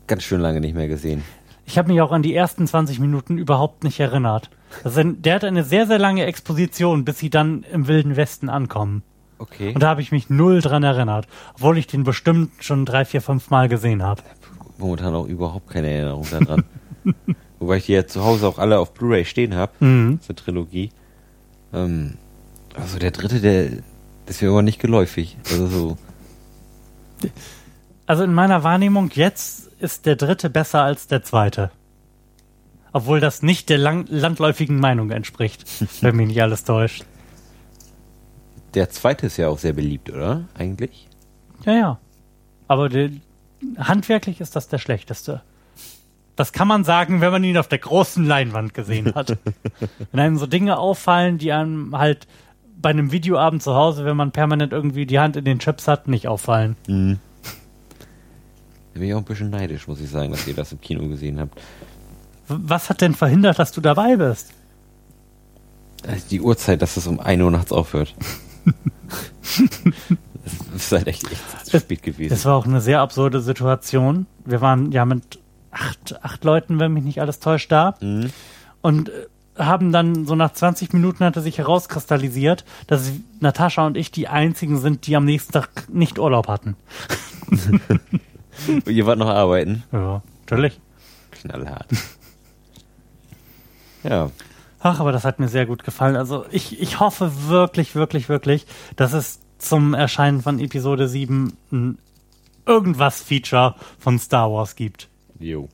ganz schön lange nicht mehr gesehen. Ich habe mich auch an die ersten 20 Minuten überhaupt nicht erinnert. Ein, der hat eine sehr, sehr lange Exposition, bis sie dann im Wilden Westen ankommen. Okay. Und da habe ich mich null dran erinnert, obwohl ich den bestimmt schon drei, vier, fünf Mal gesehen habe. Momentan auch überhaupt keine Erinnerung daran. Wobei ich die ja zu Hause auch alle auf Blu-ray stehen habe. Mhm. Zur Trilogie. Ähm, also der dritte, der ist mir aber nicht geläufig. Also so. Also in meiner Wahrnehmung jetzt ist der dritte besser als der zweite. Obwohl das nicht der lang landläufigen Meinung entspricht, wenn mich nicht alles täuscht. Der zweite ist ja auch sehr beliebt, oder? Eigentlich? Ja, ja. Aber der, handwerklich ist das der schlechteste. Das kann man sagen, wenn man ihn auf der großen Leinwand gesehen hat. wenn einem so Dinge auffallen, die einem halt bei einem Videoabend zu Hause, wenn man permanent irgendwie die Hand in den Chips hat, nicht auffallen. Mhm. Da bin ich auch ein bisschen neidisch, muss ich sagen, dass ihr das im Kino gesehen habt. Was hat denn verhindert, dass du dabei bist? Also die Uhrzeit, dass es um 1 Uhr nachts aufhört. das ist halt echt, echt zu spät gewesen. Es war auch eine sehr absurde Situation. Wir waren ja mit acht, acht Leuten, wenn mich nicht alles täuscht, da. Mhm. Und äh, haben dann so nach 20 Minuten hatte sich herauskristallisiert, dass Natascha und ich die einzigen sind, die am nächsten Tag nicht Urlaub hatten. Und ihr wart noch arbeiten. Ja, natürlich. Knallhart. ja. Ach, aber das hat mir sehr gut gefallen. Also ich, ich hoffe wirklich, wirklich, wirklich, dass es zum Erscheinen von Episode 7 ein irgendwas Feature von Star Wars gibt. Jo.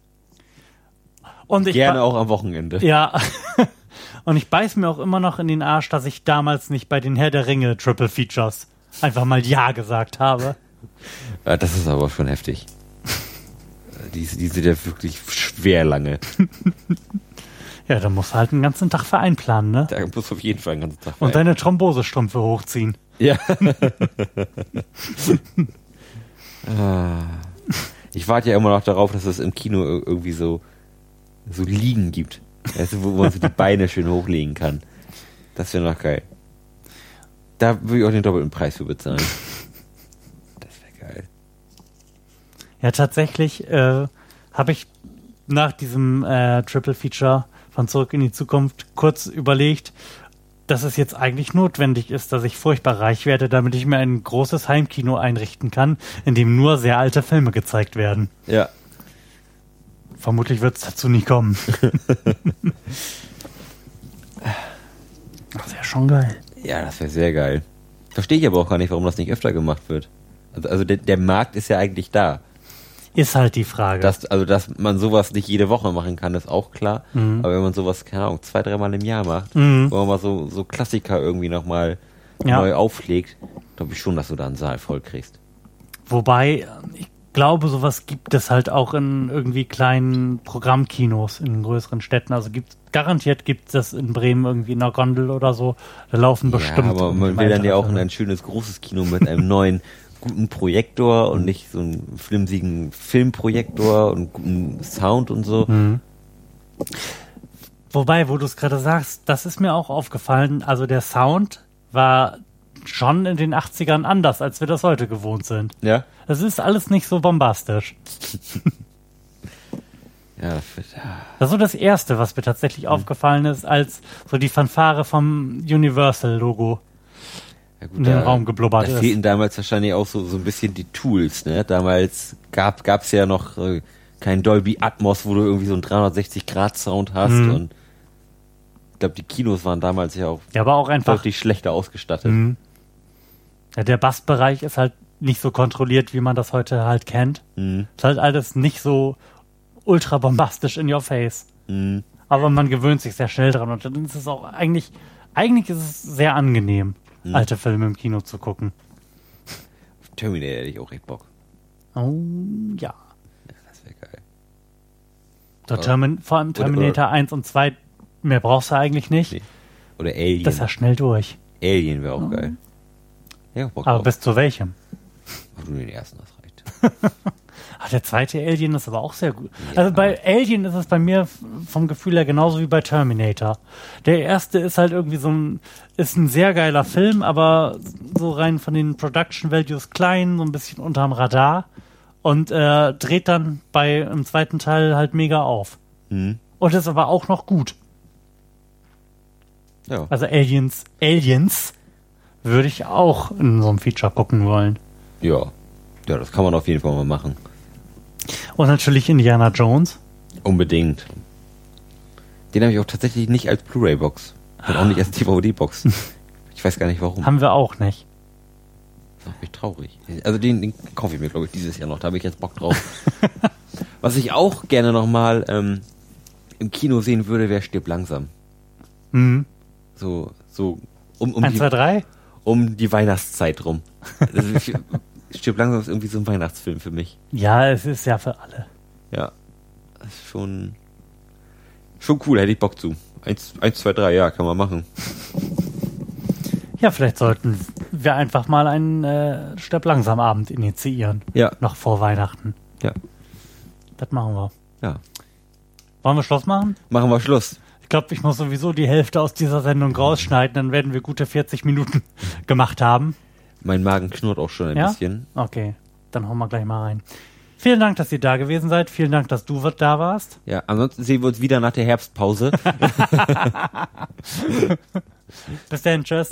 Und ich Gerne auch am Wochenende. Ja. Und ich beiß mir auch immer noch in den Arsch, dass ich damals nicht bei den Herr der Ringe Triple Features einfach mal Ja gesagt habe. Ja, das ist aber schon heftig. Die, die sind ja wirklich schwer lange. Ja, da musst du halt einen ganzen Tag für einplanen, ne? Da muss auf jeden Fall einen ganzen Tag Und frei. deine Thrombosestrümpfe hochziehen. Ja. Ah. Ich warte ja immer noch darauf, dass es im Kino ir- irgendwie so, so Liegen gibt. Du, wo man so die Beine schön hochlegen kann. Das wäre noch geil. Da würde ich auch den doppelten Preis für bezahlen. Das wäre geil. Ja, tatsächlich äh, habe ich nach diesem äh, Triple Feature von Zurück in die Zukunft kurz überlegt, dass es jetzt eigentlich notwendig ist, dass ich furchtbar reich werde, damit ich mir ein großes Heimkino einrichten kann, in dem nur sehr alte Filme gezeigt werden. Ja. Vermutlich wird es dazu nie kommen. das wäre schon geil. Ja, das wäre sehr geil. Verstehe ich aber auch gar nicht, warum das nicht öfter gemacht wird. Also, also der, der Markt ist ja eigentlich da. Ist halt die Frage. Dass, also, dass man sowas nicht jede Woche machen kann, ist auch klar. Mhm. Aber wenn man sowas, keine Ahnung, zwei, dreimal im Jahr macht, Mhm. wo man mal so, so Klassiker irgendwie nochmal Ja. neu auflegt, glaube ich schon, dass du da einen Saal voll kriegst. Wobei, ich glaube, sowas gibt es halt auch in irgendwie kleinen Programmkinos in größeren Städten. Also gibt garantiert gibt es das in Bremen irgendwie in einer Gondel oder so. Da laufen bestimmt. ja, aber man will dann ja auch in ein schönes großes Kino mit einem neuen guten Projektor und nicht so einen flimsigen Filmprojektor und guten Sound und so. Mhm. Wobei, wo du es gerade sagst, das ist mir auch aufgefallen. Also der Sound war schon in den 80ern anders, als wir das heute gewohnt sind. Ja? Das ist alles nicht so bombastisch. Ja, das ist so das Erste, was mir tatsächlich aufgefallen ist, als so die Fanfare vom Universal-Logo Ja, gut, in den Raum geblubbert da ist. fehlten damals wahrscheinlich auch so, so ein bisschen die Tools, ne? Damals gab gab's ja noch äh, kein Dolby Atmos, wo du irgendwie so einen 360-Grad-Sound hast Mhm. und ich glaube, die Kinos waren damals ja auch Ja, aber auch einfach. deutlich schlechter ausgestattet. Mhm. Ja, der Bassbereich ist halt nicht so kontrolliert, wie man das heute halt kennt. Mhm. Ist halt alles nicht so ultra bombastisch in your face. Mhm. Aber man gewöhnt sich sehr schnell dran und dann ist es auch eigentlich, eigentlich ist es sehr angenehm, Mhm. alte Filme im Kino zu gucken. Terminator hätte ich auch echt Bock. Oh, ja. Das wäre geil. So, Termin vor allem Oder- Terminator 1 und 2, mehr brauchst du eigentlich nicht. Nee. Oder Alien. Das ist ja schnell durch. Alien wäre auch geil. Ja, Bock Aber drauf. bis zu welchem? Ach, nur den ersten, das reicht. Ach, der zweite Alien ist aber auch sehr gut. Also bei Alien ist es bei mir vom Gefühl her genauso wie bei Terminator. Der erste ist halt irgendwie so ein, ist ein sehr geiler Film, aber so rein von den Production Values klein, so ein bisschen unterm Radar und äh, dreht dann bei im zweiten Teil halt mega auf. Mhm. Und ist aber auch noch gut. Ja. Also Aliens, Aliens würde ich auch in so einem Feature gucken wollen. ja. Ja, das kann man auf jeden Fall mal machen. Und natürlich Indiana Jones. Unbedingt. Den habe ich auch tatsächlich nicht als Blu-ray-Box. Und auch nicht als DVD-Box. Ich weiß gar nicht warum. Haben wir auch nicht. Das macht mich traurig. Also den, den kaufe ich mir, glaube ich, dieses Jahr noch. Da habe ich jetzt Bock drauf. Was ich auch gerne nochmal ähm, im Kino sehen würde, wäre Stirb langsam. Mhm. So, so um, um, 1, die, 2, 3? um die Weihnachtszeit rum. Stirb langsam ist irgendwie so ein Weihnachtsfilm für mich. Ja, es ist ja für alle. Ja. Das ist schon, schon cool, hätte ich Bock zu. Eins, eins, zwei, drei, ja, kann man machen. Ja, vielleicht sollten wir einfach mal einen äh, Stirb langsam Abend initiieren. Ja. Noch vor Weihnachten. Ja. Das machen wir. Ja. Wollen wir Schluss machen? Machen wir Schluss. Ich glaube, ich muss sowieso die Hälfte aus dieser Sendung rausschneiden, dann werden wir gute 40 Minuten gemacht haben. Mein Magen knurrt auch schon ein Ja? bisschen. Okay, dann hauen wir gleich mal rein. Vielen Dank, dass ihr da gewesen seid. Vielen Dank, dass du da warst. Ja, ansonsten sehen wir uns wieder nach der Herbstpause. Bis dann, tschüss.